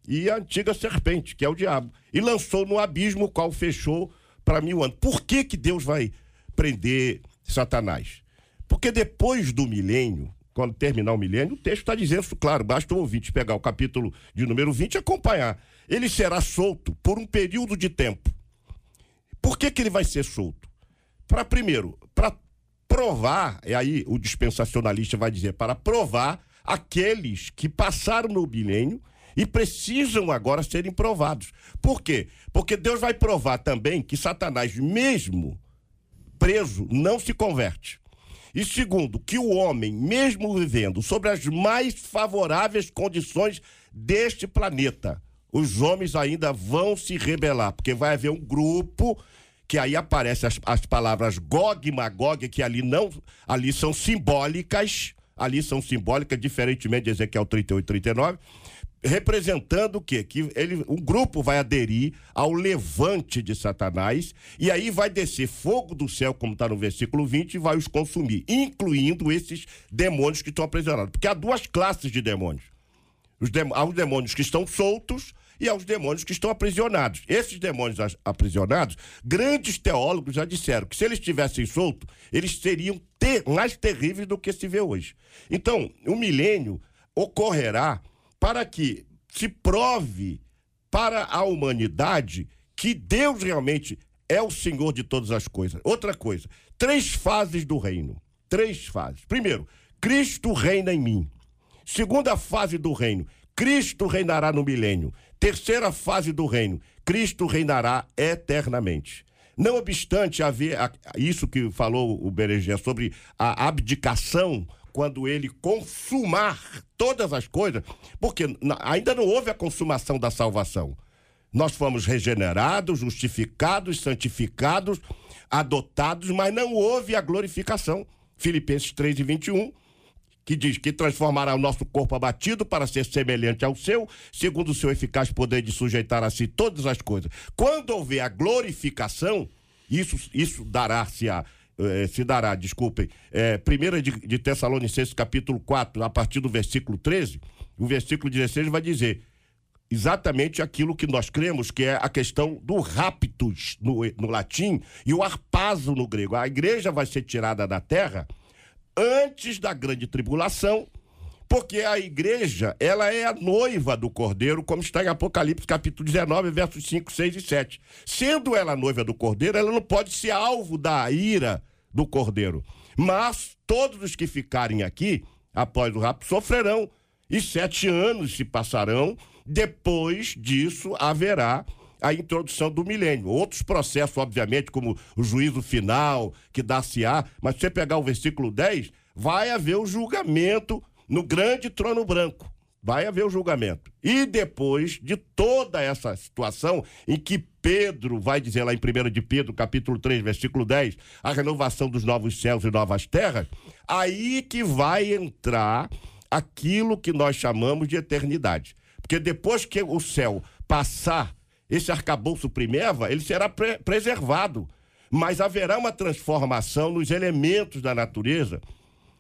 e a antiga serpente, que é o diabo, e lançou no abismo, o qual fechou para mil anos. Por que, que Deus vai prender Satanás? Porque depois do milênio, quando terminar o milênio, o texto está dizendo isso, claro, basta o ouvinte pegar o capítulo de número 20 e acompanhar. Ele será solto por um período de tempo. Por que, que ele vai ser solto? Para, primeiro, para provar, e aí o dispensacionalista vai dizer, para provar aqueles que passaram no milênio e precisam agora serem provados. Por quê? Porque Deus vai provar também que Satanás, mesmo preso, não se converte. E segundo, que o homem, mesmo vivendo sobre as mais favoráveis condições deste planeta, os homens ainda vão se rebelar, porque vai haver um grupo que aí aparecem as, as palavras Gog e Magog, que ali não, ali são simbólicas, ali são simbólicas, diferentemente de Ezequiel 38 e 39, representando o quê? Que ele, um grupo vai aderir ao levante de Satanás e aí vai descer fogo do céu, como está no versículo 20, e vai os consumir, incluindo esses demônios que estão aprisionados. Porque há duas classes de demônios. Os dem- há os demônios que estão soltos e aos demônios que estão aprisionados. Esses demônios aprisionados, grandes teólogos já disseram que se eles estivessem soltos, eles seriam ter- mais terríveis do que se vê hoje. Então, o milênio ocorrerá para que se prove para a humanidade que Deus realmente é o Senhor de todas as coisas. Outra coisa, três fases do reino. Três fases. Primeiro, Cristo reina em mim. Segunda fase do reino, Cristo reinará no milênio. Terceira fase do reino, Cristo reinará eternamente. Não obstante haver isso que falou o Bereger sobre a abdicação, quando ele consumar todas as coisas, porque ainda não houve a consumação da salvação. Nós fomos regenerados, justificados, santificados, adotados, mas não houve a glorificação. Filipenses 3 e 21, que diz que transformará o nosso corpo abatido para ser semelhante ao seu, segundo o seu eficaz poder de sujeitar a si todas as coisas. Quando houver a glorificação, isso, isso dará-se a. eh, se dará, desculpem, é, 1 de, de Tessalonicenses, capítulo 4, a partir do versículo 13, o versículo 16 vai dizer: exatamente aquilo que nós cremos, que é a questão do raptus no, no latim e o arpazo no grego. A igreja vai ser tirada da terra antes da grande tribulação, porque a igreja, ela é a noiva do cordeiro, como está em Apocalipse capítulo 19, versos 5, 6 e 7. Sendo ela noiva do cordeiro, ela não pode ser alvo da ira do cordeiro. Mas todos os que ficarem aqui, após o rapto, sofrerão. E sete anos se passarão, depois disso haverá a introdução do milênio. Outros processos, obviamente, como o juízo final, que dá-se-á, mas se você pegar o versículo 10, vai haver o julgamento no grande trono branco. Vai haver o julgamento. E depois de toda essa situação em que Pedro vai dizer lá em 1 de Pedro, capítulo 3, versículo 10, a renovação dos novos céus e novas terras, aí que vai entrar aquilo que nós chamamos de eternidade. Porque depois que o céu passar esse arcabouço primeva, ele será pre- preservado. Mas haverá uma transformação nos elementos da natureza.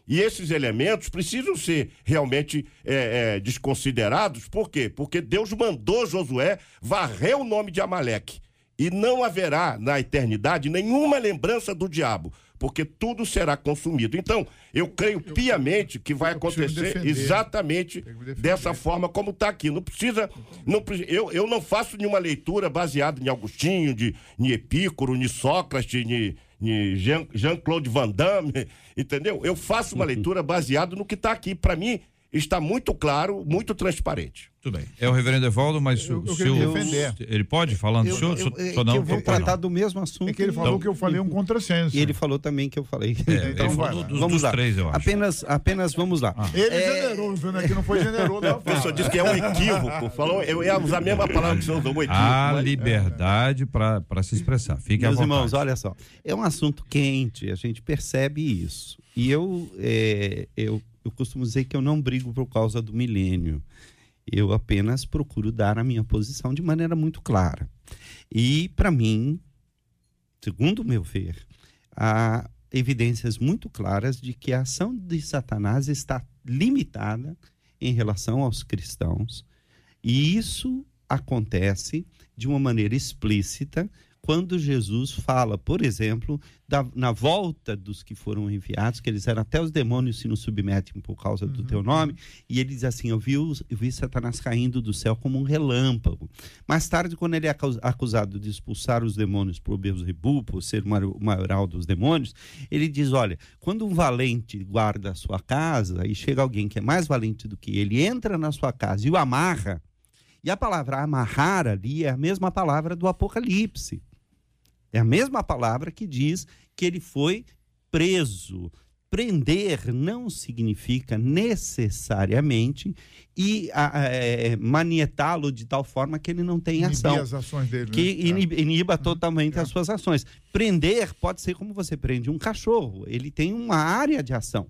E esses elementos precisam ser realmente é, é, desconsiderados. Por quê? Porque Deus mandou Josué varrer o nome de Amaleque. E não haverá na eternidade nenhuma lembrança do diabo, porque tudo será consumido. Então, eu creio piamente que vai eu acontecer defender. exatamente dessa forma como está aqui. Não precisa. Não, eu, eu não faço nenhuma leitura baseada em Agostinho, de, em Epícoro, em Sócrates, em, em Jean- Jean-Claude Van Damme, entendeu? Eu faço uma leitura baseada no que está aqui. Para mim, está muito claro, muito transparente. Tudo bem. É o reverendo Evaldo, mas Eu- o eu senhor. defender. Ele pode falando do Eu, senhor? eu, é que não? eu vou tratar não. do mesmo assunto. É que ele falou Então- que eu falei um contrassenso. E ele falou também que eu falei. É, Então falou lá. dos, vamos dos lá. três, eu acho. Apenas, apenas vamos lá. Ele É, generou, o Júnior aqui não foi generoso. Não, O professor disse que é um equívoco. Falou, eu ia usar a mesma palavra que o senhor usou, um equívoco. Mas- liberdade para se expressar. Fique à Meus vontade. irmãos, olha só. É um assunto quente, a gente percebe isso. E eu, é, eu, eu costumo dizer que eu não brigo por causa do milênio. Eu apenas procuro dar a minha posição de maneira muito clara. E, para mim, segundo o meu ver, há evidências muito claras de que a ação de Satanás está limitada em relação aos cristãos. E isso acontece de uma maneira explícita quando Jesus fala, por exemplo, da- na volta dos que foram enviados, que eles eram até os demônios se nos submetem por causa do teu nome, e ele diz assim: Eu vi, os- eu vi Satanás caindo do céu como um relâmpago. Mais tarde, quando ele é acus- acusado de expulsar os demônios por Beuzebu, por ser o maior- o maioral dos demônios, ele diz: Olha, quando um valente guarda a sua casa e chega alguém que é mais valente do que ele, entra na sua casa e o amarra. E a palavra amarrar ali é a mesma palavra do Apocalipse. É a mesma palavra que diz que ele foi preso. Prender não significa necessariamente e é, manietá-lo de tal forma que ele não tem Inibir ação as ações dele. que né? iniba, iniba totalmente É. as suas ações. Prender pode ser como você prende um cachorro, ele tem uma área de ação.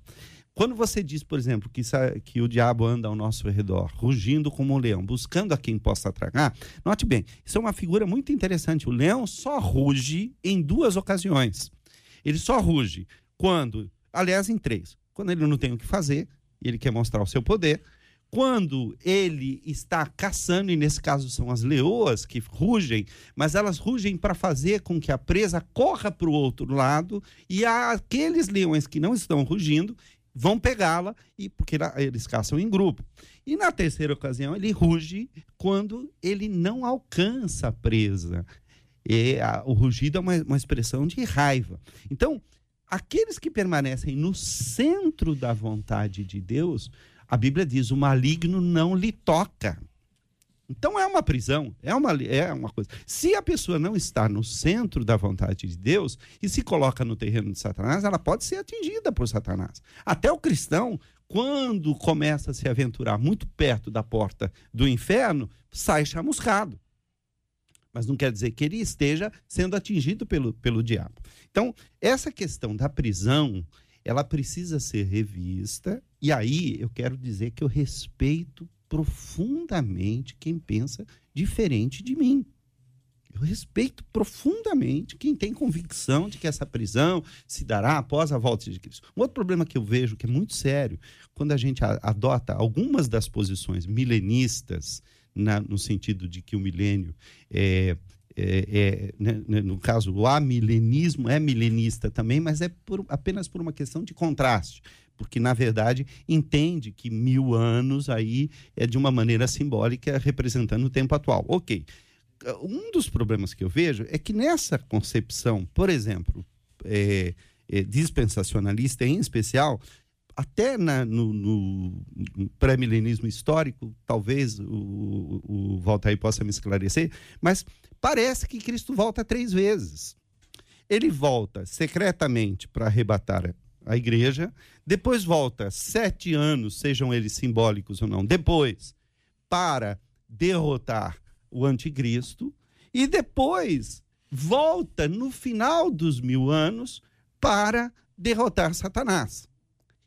Quando você diz, por exemplo, que, que o diabo anda ao nosso redor, rugindo como um leão, buscando a quem possa tragar, note bem, isso é uma figura muito interessante. O leão só ruge em duas ocasiões. Ele só ruge quando, aliás, em três. Quando ele não tem o que fazer ele quer mostrar o seu poder, quando ele está caçando, e nesse caso são as leoas que rugem, mas elas rugem para fazer com que a presa corra para o outro lado e aqueles leões que não estão rugindo vão pegá-la e porque eles caçam em grupo. E na terceira ocasião ele ruge quando ele não alcança a presa. E a- o rugido é uma, uma expressão de raiva. Então, aqueles que permanecem no centro da vontade de Deus, a Bíblia diz: o maligno não lhe toca. Então é uma prisão, é uma, é uma coisa. Se a pessoa não está no centro da vontade de Deus e se coloca no terreno de Satanás, ela pode ser atingida por Satanás. Até o cristão, quando começa a se aventurar muito perto da porta do inferno, sai chamuscado. Mas não quer dizer que ele esteja sendo atingido pelo, pelo diabo. Então, essa questão da prisão, ela precisa ser revista. E aí eu quero dizer que eu respeito profundamente quem pensa diferente de mim. Eu respeito profundamente quem tem convicção de que essa prisão se dará após a volta de Cristo. Um outro problema que eu vejo que é muito sério, quando a gente adota algumas das posições milenistas, na- no sentido de que o milênio é, é- é, né, né, no caso, o amilenismo é milenista também, mas é por- apenas por uma questão de contraste, porque, na verdade, entende que mil anos aí é de uma maneira simbólica representando o tempo atual. Ok. Um dos problemas que eu vejo é que nessa concepção, por exemplo, é, é, dispensacionalista em especial, até na- no, no- pré-milenismo histórico, talvez o, o Voltaire possa me esclarecer, mas parece que Cristo volta três vezes. Ele volta secretamente para arrebatar a igreja, depois volta sete anos, sejam eles simbólicos ou não, depois para derrotar o anticristo, e depois volta no final dos mil anos para derrotar Satanás.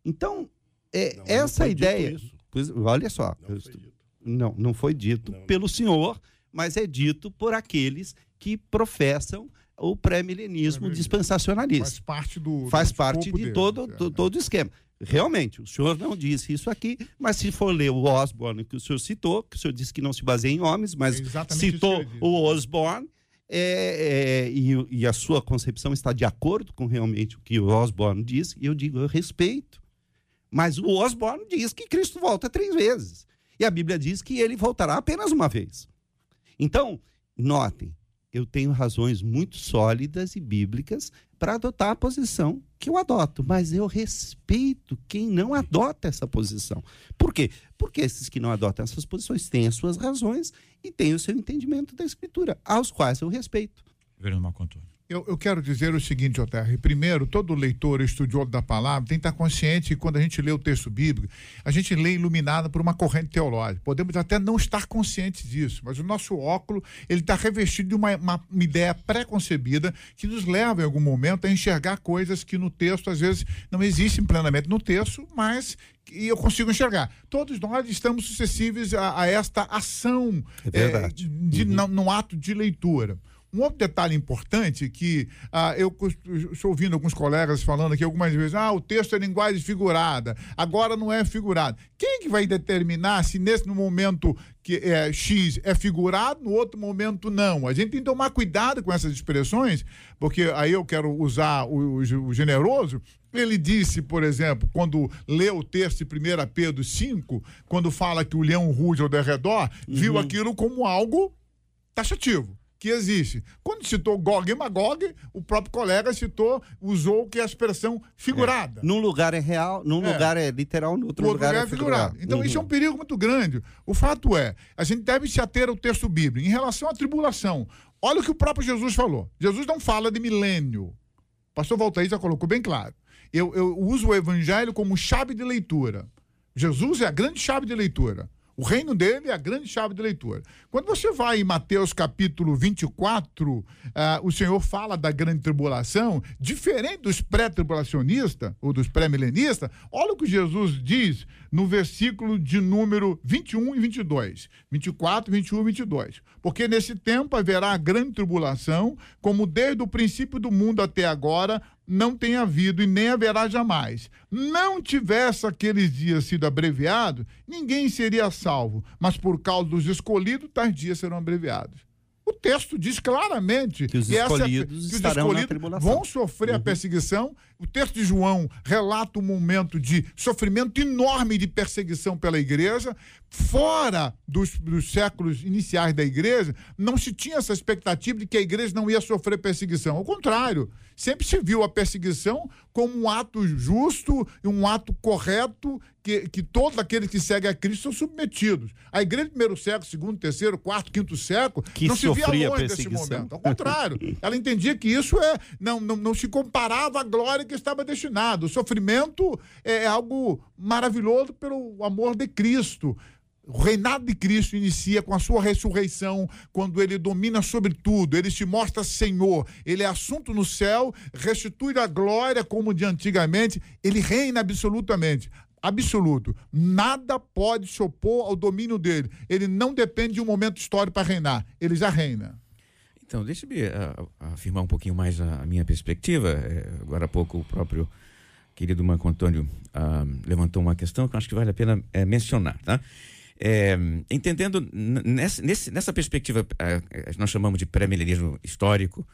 Então, é, Não, não essa dito ideia. Pois, olha só, Não eu foi dito. não, não foi dito Não. pelo senhor, mas é dito por aqueles que professam o pré-milenismo dispensacionalista. Faz parte do. Faz do parte de deles, todo, é. to- todo o esquema. Realmente, o senhor não disse isso aqui, mas se for ler o Osborne que o senhor citou, que o senhor disse que não se baseia em homens, mas É citou o Osborne, é, é, e, e a sua concepção está de acordo com realmente o que o Osborne disse, e eu digo, eu respeito. Mas o Osborne diz que Cristo volta três vezes. E a Bíblia diz que ele voltará apenas uma vez. Então, notem, eu tenho razões muito sólidas e bíblicas para adotar a posição que eu adoto, mas eu respeito quem não adota essa posição. Por quê? Porque esses que não adotam essas posições têm as suas razões e têm o seu entendimento da Escritura, aos quais eu respeito. Vereador Marco Antônio. Eu, eu quero dizer o seguinte, JR. Primeiro, todo leitor estudioso da palavra tem que estar consciente que quando a gente lê o texto bíblico, a gente lê iluminado por uma corrente teológica. Podemos até não estar conscientes disso, mas o nosso óculo ele está revestido de uma, uma- uma ideia pré-concebida que nos leva em algum momento a enxergar coisas que no texto às vezes não existem plenamente no texto, mas que eu consigo enxergar. Todos nós estamos suscetíveis a, a esta ação É eh, de, no, no ato de leitura. Um outro detalhe importante que ah, eu estou ouvindo alguns colegas falando aqui algumas vezes, ah, o texto é linguagem figurada, agora não é figurado. Quem que vai determinar se nesse momento que é X é figurado, no outro momento não? A gente tem que tomar cuidado com essas expressões, porque aí eu quero usar o, o- o generoso, ele disse, por exemplo, quando lê o texto de 1 Pedro 5, quando fala que o leão ruge ao derredor, viu aquilo como algo taxativo, que existe. Quando citou Gog e Magog, o próprio colega citou, usou que é a expressão figurada. Num lugar é real, num É. lugar é literal, no outro O outro lugar lugar é é figurado. figurado. Então, Uhum. isso é um perigo muito grande. O fato é, a gente deve se ater ao texto bíblico. Em relação à tribulação, olha o que o próprio Jesus falou. Jesus não fala de milênio. O pastor Valtair já colocou bem claro. Eu, eu uso o evangelho como chave de leitura. Jesus é a grande chave de leitura. O reino dele é a grande chave de leitura. Quando você vai em Mateus capítulo 24, ah, o Senhor fala da grande tribulação, diferente dos pré-tribulacionistas ou dos pré-milenistas, olha o que Jesus diz no versículo de número 21 e 22. 24, 21 e 22. Porque nesse tempo haverá grande tribulação, como desde o princípio do mundo até agora não tem havido e nem haverá jamais. Não tivesse aqueles dias sido abreviados, ninguém seria salvo, mas por causa dos escolhidos, tais dias serão abreviados. O texto diz claramente Que os essa- escolhidos que os escolhidos tribulação. vão sofrer a perseguição. O texto de João relata um momento de sofrimento enorme de perseguição pela igreja. Fora dos, dos séculos iniciais da igreja, não se tinha essa expectativa de que a igreja não ia sofrer perseguição. Ao contrário, sempre se viu a perseguição como um ato justo e um ato correto que, que todos aqueles que seguem a Cristo são submetidos. A igreja do primeiro século, segundo, terceiro, quarto, quinto século, Que não se via longe desse momento. Ao contrário, ela entendia que isso é, não, não, não se comparava à glória que estava destinada. O sofrimento é algo maravilhoso pelo amor de Cristo. O reinado de Cristo inicia com a sua ressurreição, quando ele domina sobre tudo, ele se mostra Senhor, ele é assunto no céu, restitui a glória como de antigamente, ele reina absolutamente. Absoluto. Nada pode se opor ao domínio dele. Ele não depende de um momento histórico para reinar. Ele já reina. Então, deixe-me ah, afirmar um pouquinho mais a, minha perspectiva. É, agora há pouco o próprio querido Marco Antônio ah, levantou uma questão que eu acho que vale a pena eh, mencionar. Tá? É, entendendo nessa, nessa perspectiva, eh, nós chamamos de pré-milenismo histórico,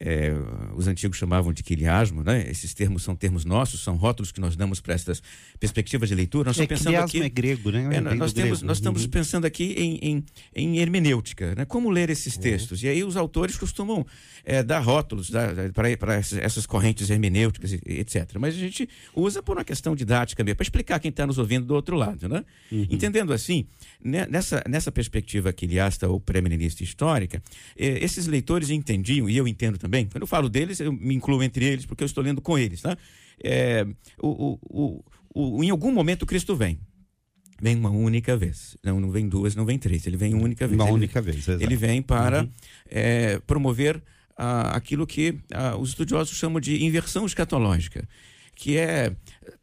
é, os antigos chamavam de quiliasmo, né? Esses termos são termos nossos, são rótulos que nós damos para essas perspectivas de leitura. Nós É, estamos pensando aqui é grego, né? é, Vem nós, temos, grego. nós estamos Uhum. pensando aqui em, em, em hermenêutica, né? como ler esses textos. E aí os autores costumam é, dar rótulos para essas, correntes hermenêuticas, etc. Mas a gente usa por uma questão didática mesmo, para explicar quem está nos ouvindo do outro lado. Né? Entendendo assim, né, nessa, nessa perspectiva quiliasta ou pré-milenista histórica, eh, esses leitores entendiam, e eu entendo também, quando eu falo deles, eu me incluo entre eles, porque eu estou lendo com eles. Tá? É, o, o, o, em algum momento Cristo vem. Vem uma única vez. Não, não vem duas, não vem três. Ele vem uma única vez. Uma Ele- única vez, exato. Ele vem para eh, promover ah, aquilo que ah, os estudiosos chamam de inversão escatológica, que é,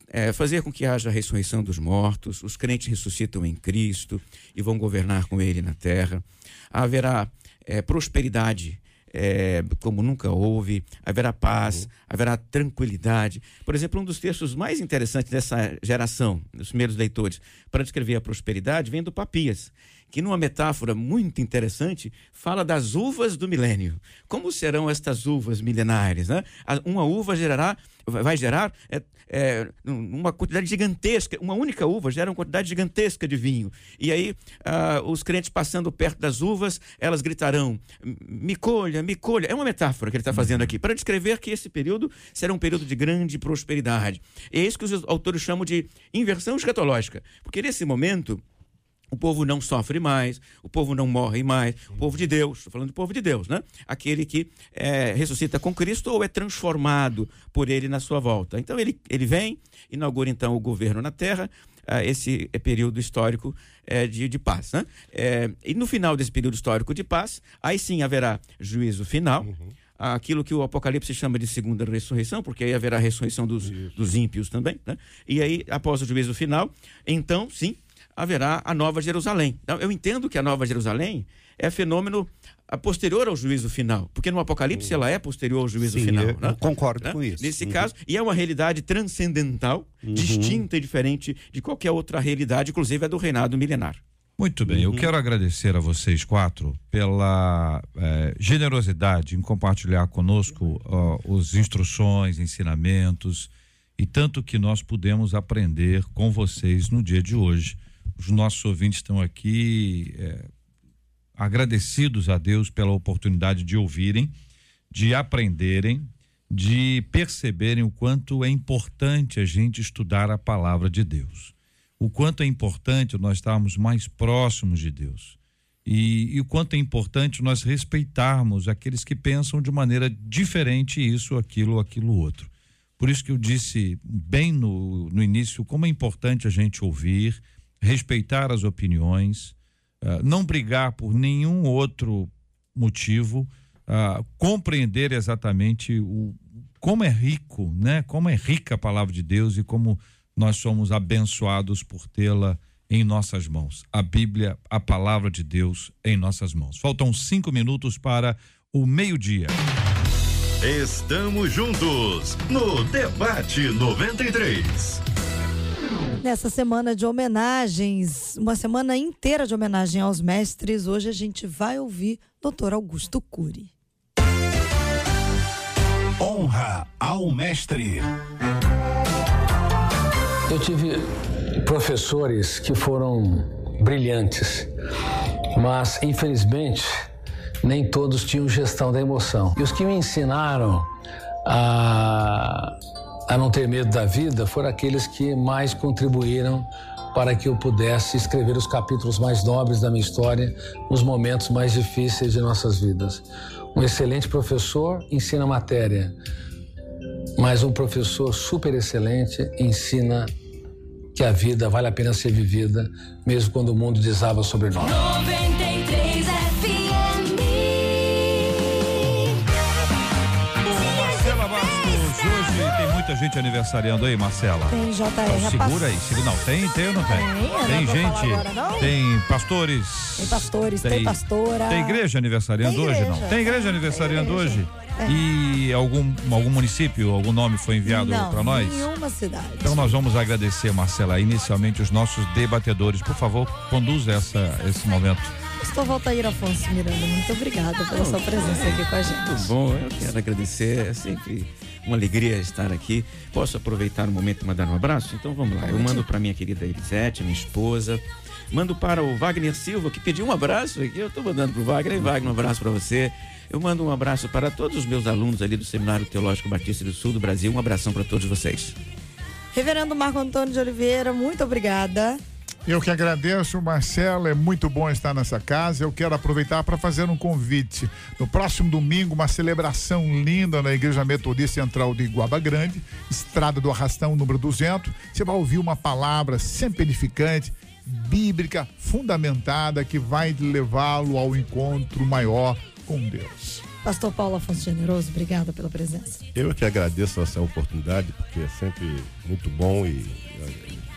é fazer com que haja a ressurreição dos mortos, os crentes ressuscitam em Cristo e vão governar com Ele na terra. Haverá eh, prosperidade é, como nunca houve, haverá paz, haverá tranquilidade. Por exemplo, um dos textos mais interessantes dessa geração, dos primeiros leitores, para descrever a prosperidade, vem do Papias, que numa metáfora muito interessante, fala das uvas do milênio. Como serão estas uvas milenares? Né? Uma uva gerará, vai gerar é, é, uma quantidade gigantesca, uma única uva gera uma quantidade gigantesca de vinho. E aí, ah, os crentes passando perto das uvas, elas gritarão: me colha, me colha. É uma metáfora que ele está fazendo aqui, para descrever que esse período será um período de grande prosperidade. É isso que os autores chamam de inversão escatológica. Porque nesse momento, o povo não sofre mais, o povo não morre mais, o povo de Deus, estou falando do povo de Deus, né? Aquele que é, ressuscita com Cristo ou é transformado por ele na sua volta. Então ele, ele vem, inaugura então o governo na terra, ah, esse é período histórico é, de, de paz. Né? É, e no final desse período histórico de paz, aí sim haverá juízo final. Aquilo que o Apocalipse chama de segunda ressurreição, porque aí haverá a ressurreição dos, dos ímpios também. Né? E aí, após o juízo final, então, sim, haverá a Nova Jerusalém. Então, eu entendo que a Nova Jerusalém é fenômeno ah, posterior ao juízo final, porque no Apocalipse ela é posterior ao juízo Sim, final. eu- né? eu concordo Né? com isso. Nesse Uhum. caso, e é uma realidade transcendental, distinta e diferente de qualquer outra realidade, inclusive a do reinado milenar. Muito bem, eu quero agradecer a vocês quatro pela eh, generosidade em compartilhar conosco ó, os instruções, ensinamentos e tanto que nós pudemos aprender com vocês no dia de hoje. Os nossos ouvintes estão aqui eh, agradecidos a Deus pela oportunidade de ouvirem, de aprenderem, de perceberem o quanto é importante a gente estudar a palavra de Deus o quanto é importante nós estarmos mais próximos de Deus. E, e o quanto é importante nós respeitarmos aqueles que pensam de maneira diferente isso, aquilo, aquilo outro. Por isso que eu disse bem no, no início como é importante a gente ouvir, respeitar as opiniões, ah, não brigar por nenhum outro motivo, ah, compreender exatamente o, como é rico, né? Como é rica a palavra de Deus e como nós somos abençoados por tê-la em nossas mãos. A Bíblia, a palavra de Deus em nossas mãos. Faltam cinco minutos para o meio-dia. Estamos juntos no Debate 93. Nessa semana de homenagens, uma semana inteira de homenagem aos mestres, hoje a gente vai ouvir Dr. Augusto Cury. Honra ao mestre. Eu tive professores que foram brilhantes, mas infelizmente nem todos tinham gestão da emoção. E os que me ensinaram a, a não ter medo da vida foram aqueles que mais contribuíram para que eu pudesse escrever os capítulos mais nobres da minha história nos momentos mais difíceis de nossas vidas. Um excelente professor ensina matéria, mas um professor super excelente ensina que a vida vale a pena ser vivida, mesmo quando o mundo desaba sobre nós. Gente aniversariando aí, Marcela. Tem JR. Então, a segura aí, segura. Não, tem, tem ou não tem? Tem, tem não vou gente, agora, não? tem pastores. Tem pastores, tem, pastora. Tem igreja aniversariando Tem hoje, igreja. não? Tem igreja aniversariando Tem igreja. hoje? E algum, algum município, algum nome foi enviado para nós? nenhuma cidade. Então nós vamos agradecer, Marcela, inicialmente os nossos debatedores. Por favor, conduza essa, esse momento. Pastor Valtair Afonso Miranda, muito obrigada pela sua presença aqui com a gente. Muito bom, eu quero agradecer, é sempre uma alegria estar aqui. Posso aproveitar o momento e mandar um abraço? Então vamos lá, eu mando para minha querida Elisete, minha esposa, mando para o Wagner Silva, que pediu um abraço aqui, eu estou mandando para o Wagner, Wagner, um abraço para você. Eu mando um abraço para todos os meus alunos ali do Seminário Teológico Batista do Sul do Brasil, um abração para todos vocês. Reverendo Marco Antônio de Oliveira, muito obrigada. Eu que agradeço, Marcelo, é muito bom estar nessa casa. Eu quero aproveitar para fazer um convite. No próximo domingo, uma celebração linda na Igreja Metodista Central de Iguaba Grande, Estrada do Arrastão, número 200. Você vai ouvir uma palavra sempre edificante, bíblica, fundamentada, que vai levá-lo ao encontro maior com Deus. Pastor Paulo Afonso Generoso, obrigada pela presença. Eu que agradeço essa oportunidade, porque é sempre muito bom e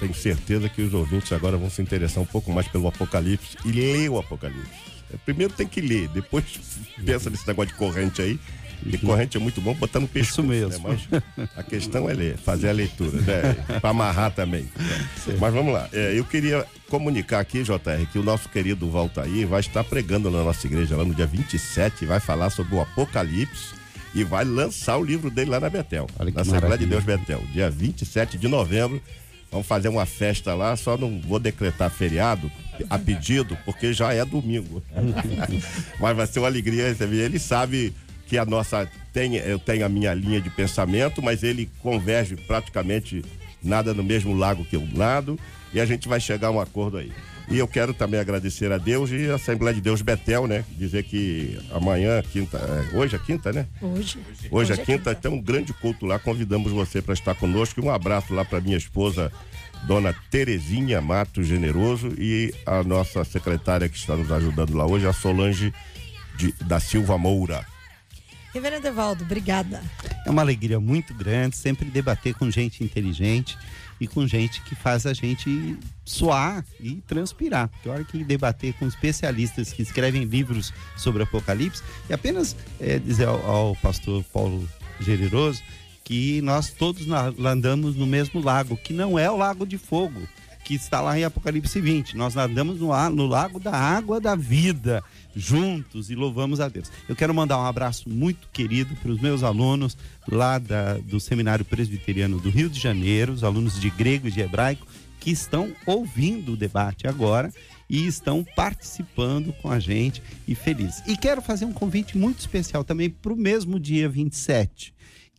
tenho certeza que os ouvintes agora vão se interessar um pouco mais pelo Apocalipse e ler o Apocalipse. Eh, Primeiro tem que ler, depois pensa nesse negócio de corrente aí. E corrente é muito bom botar no pescoço. Isso mesmo. Né? Mas a questão é ler, fazer a leitura, né? Para amarrar também. Mas vamos lá. É, eu queria comunicar aqui, JR, que o nosso querido Valtair vai estar pregando na nossa igreja lá no dia 27, vai falar sobre o Apocalipse e vai lançar o livro dele lá na Betel. Na Assembleia de. Deus Betel. Dia 27 de novembro. Vamos fazer uma festa lá, só não vou decretar feriado a pedido, porque já é domingo. Mas vai ser uma alegria receber. Ele sabe que a nossa tem, eu tenho a minha linha de pensamento, mas ele converge praticamente nada no mesmo lago que eu nado, e a gente vai chegar a um acordo aí. E eu quero também agradecer a Deus e a Assembleia de Deus Betel, né? Dizer que amanhã, quinta, é, hoje é quinta, né? Hoje. Hoje é quinta, tem um grande culto lá. Convidamos você para estar conosco. E um abraço lá para minha esposa, dona Terezinha Mato Generoso, e a nossa secretária que está nos ajudando lá hoje, a Solange de- da Silva Moura. Reverendo Evaldo, obrigada. É uma alegria muito grande sempre debater com gente inteligente e com gente que faz a gente suar e transpirar. Pior que debater com especialistas que escrevem livros sobre Apocalipse e apenas é, dizer ao, ao pastor Paulo Generoso que nós todos andamos no mesmo lago, que não é o lago de fogo, que está lá em Apocalipse 20. Nós nadamos no, no lago da água da vida, juntos e louvamos a Deus. Eu quero mandar um abraço muito querido para os meus alunos lá da- do Seminário Presbiteriano do Rio de Janeiro, os alunos de grego e de hebraico, que estão ouvindo o debate agora e estão participando com a gente e felizes. E quero fazer um convite muito especial também para o mesmo dia 27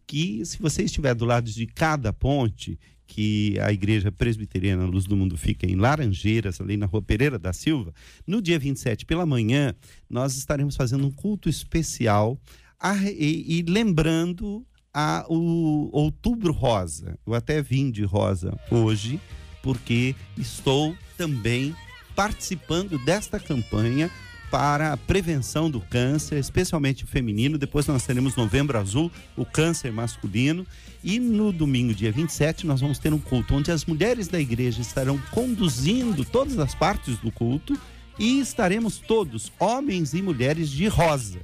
que se você estiver do lado de cada ponte, que a Igreja Presbiteriana Luz do Mundo fica em Laranjeiras, ali na Rua Pereira da Silva, no dia 27 pela manhã, nós estaremos fazendo um culto especial a- e, e lembrando a, o Outubro Rosa. Eu até vim de rosa hoje, porque estou também participando desta campanha para a prevenção do câncer, especialmente o feminino. Depois nós teremos Novembro Azul, o câncer masculino. E no domingo, dia 27, nós vamos ter um culto onde as mulheres da igreja estarão conduzindo todas as partes do culto e estaremos todos, homens e mulheres, de rosa.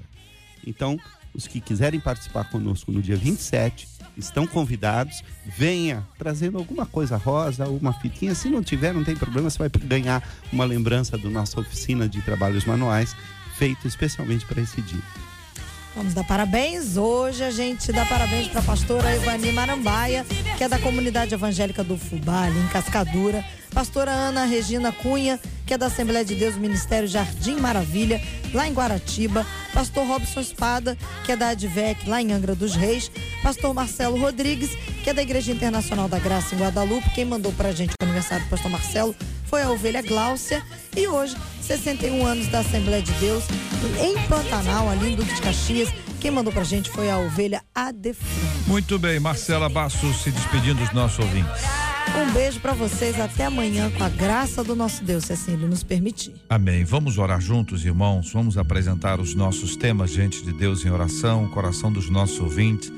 Então, os que quiserem participar conosco no dia 27 estão convidados. Venha trazendo alguma coisa rosa, uma fitinha. Se não tiver, não tem problema, você vai ganhar uma lembrança da nossa oficina de trabalhos manuais, feito especialmente para esse dia. Vamos dar parabéns. Hoje a gente dá parabéns para a pastora Ivani Marambaia, que é da comunidade evangélica do Fubá, ali em Cascadura. Pastora Ana Regina Cunha, que é da Assembleia de Deus Ministério Jardim Maravilha, lá em Guaratiba. Pastor Robson Espada, que é da Advec, lá em Angra dos Reis. Pastor Marcelo Rodrigues, que é da Igreja Internacional da Graça, em Guadalupe. Quem mandou para a gente o aniversário do pastor Marcelo foi a ovelha Gláucia. E hoje, 61 anos da Assembleia de Deus, em Pantanal, ali em Duque de Caxias. Quem mandou pra gente foi a ovelha Adefran. Muito bem, Marcela Bastos se despedindo dos nossos ouvintes. Um beijo para vocês, até amanhã, com a graça do nosso Deus, se assim ele nos permitir. Amém. Vamos orar juntos, irmãos. Vamos apresentar os nossos temas diante de Deus em oração, coração dos nossos ouvintes.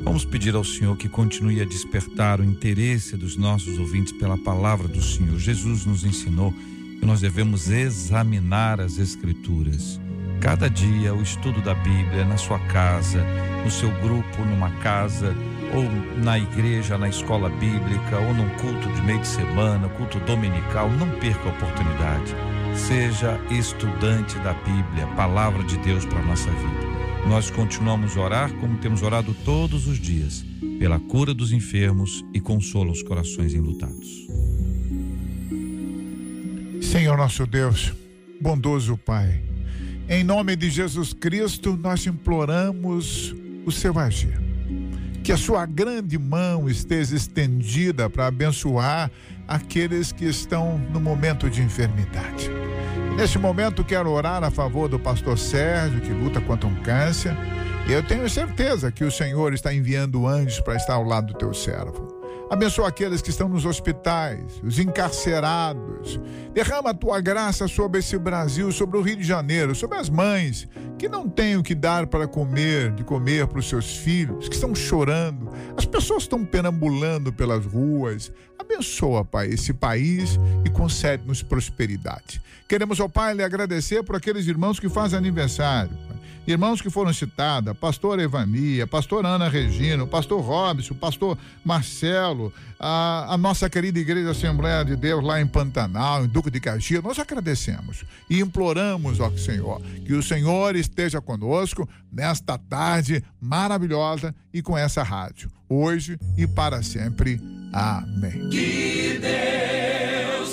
Vamos pedir ao Senhor que continue a despertar o interesse dos nossos ouvintes pela palavra do Senhor. Jesus nos ensinou nós devemos examinar as Escrituras. Cada dia, o estudo da Bíblia na sua casa, no seu grupo, numa casa, ou na igreja, na escola bíblica, ou num culto de meio de semana, culto dominical, não perca a oportunidade. Seja estudante da Bíblia, palavra de Deus para a nossa vida. Nós continuamos a orar como temos orado todos os dias, pela cura dos enfermos e consola os corações enlutados. Senhor nosso Deus, bondoso Pai, em nome de Jesus Cristo, nós imploramos o seu agir. Que a sua grande mão esteja estendida para abençoar aqueles que estão no momento de enfermidade. Neste momento, quero orar a favor do pastor Sérgio, que luta contra um câncer. E eu tenho certeza que o Senhor está enviando anjos para estar ao lado do teu servo. Abençoa aqueles que estão nos hospitais, os encarcerados. Derrama a tua graça sobre esse Brasil, sobre o Rio de Janeiro, sobre as mães que não têm o que dar para comer, de comer para os seus filhos, que estão chorando. As pessoas estão perambulando pelas ruas. Abençoa, Pai, esse país e concede-nos prosperidade. Queremos, ó Pai, lhe agradecer por aqueles irmãos que fazem aniversário. Irmãos que foram citados, pastor Evania, pastor Ana Regina, o pastor Robson, o pastor Marcelo, a, a, nossa querida Igreja Assembleia de Deus lá em Pantanal, em Duque de Caxias, nós agradecemos e imploramos, ó Senhor, que o Senhor esteja conosco nesta tarde maravilhosa e com essa rádio, hoje e para sempre. Amém. Que Deus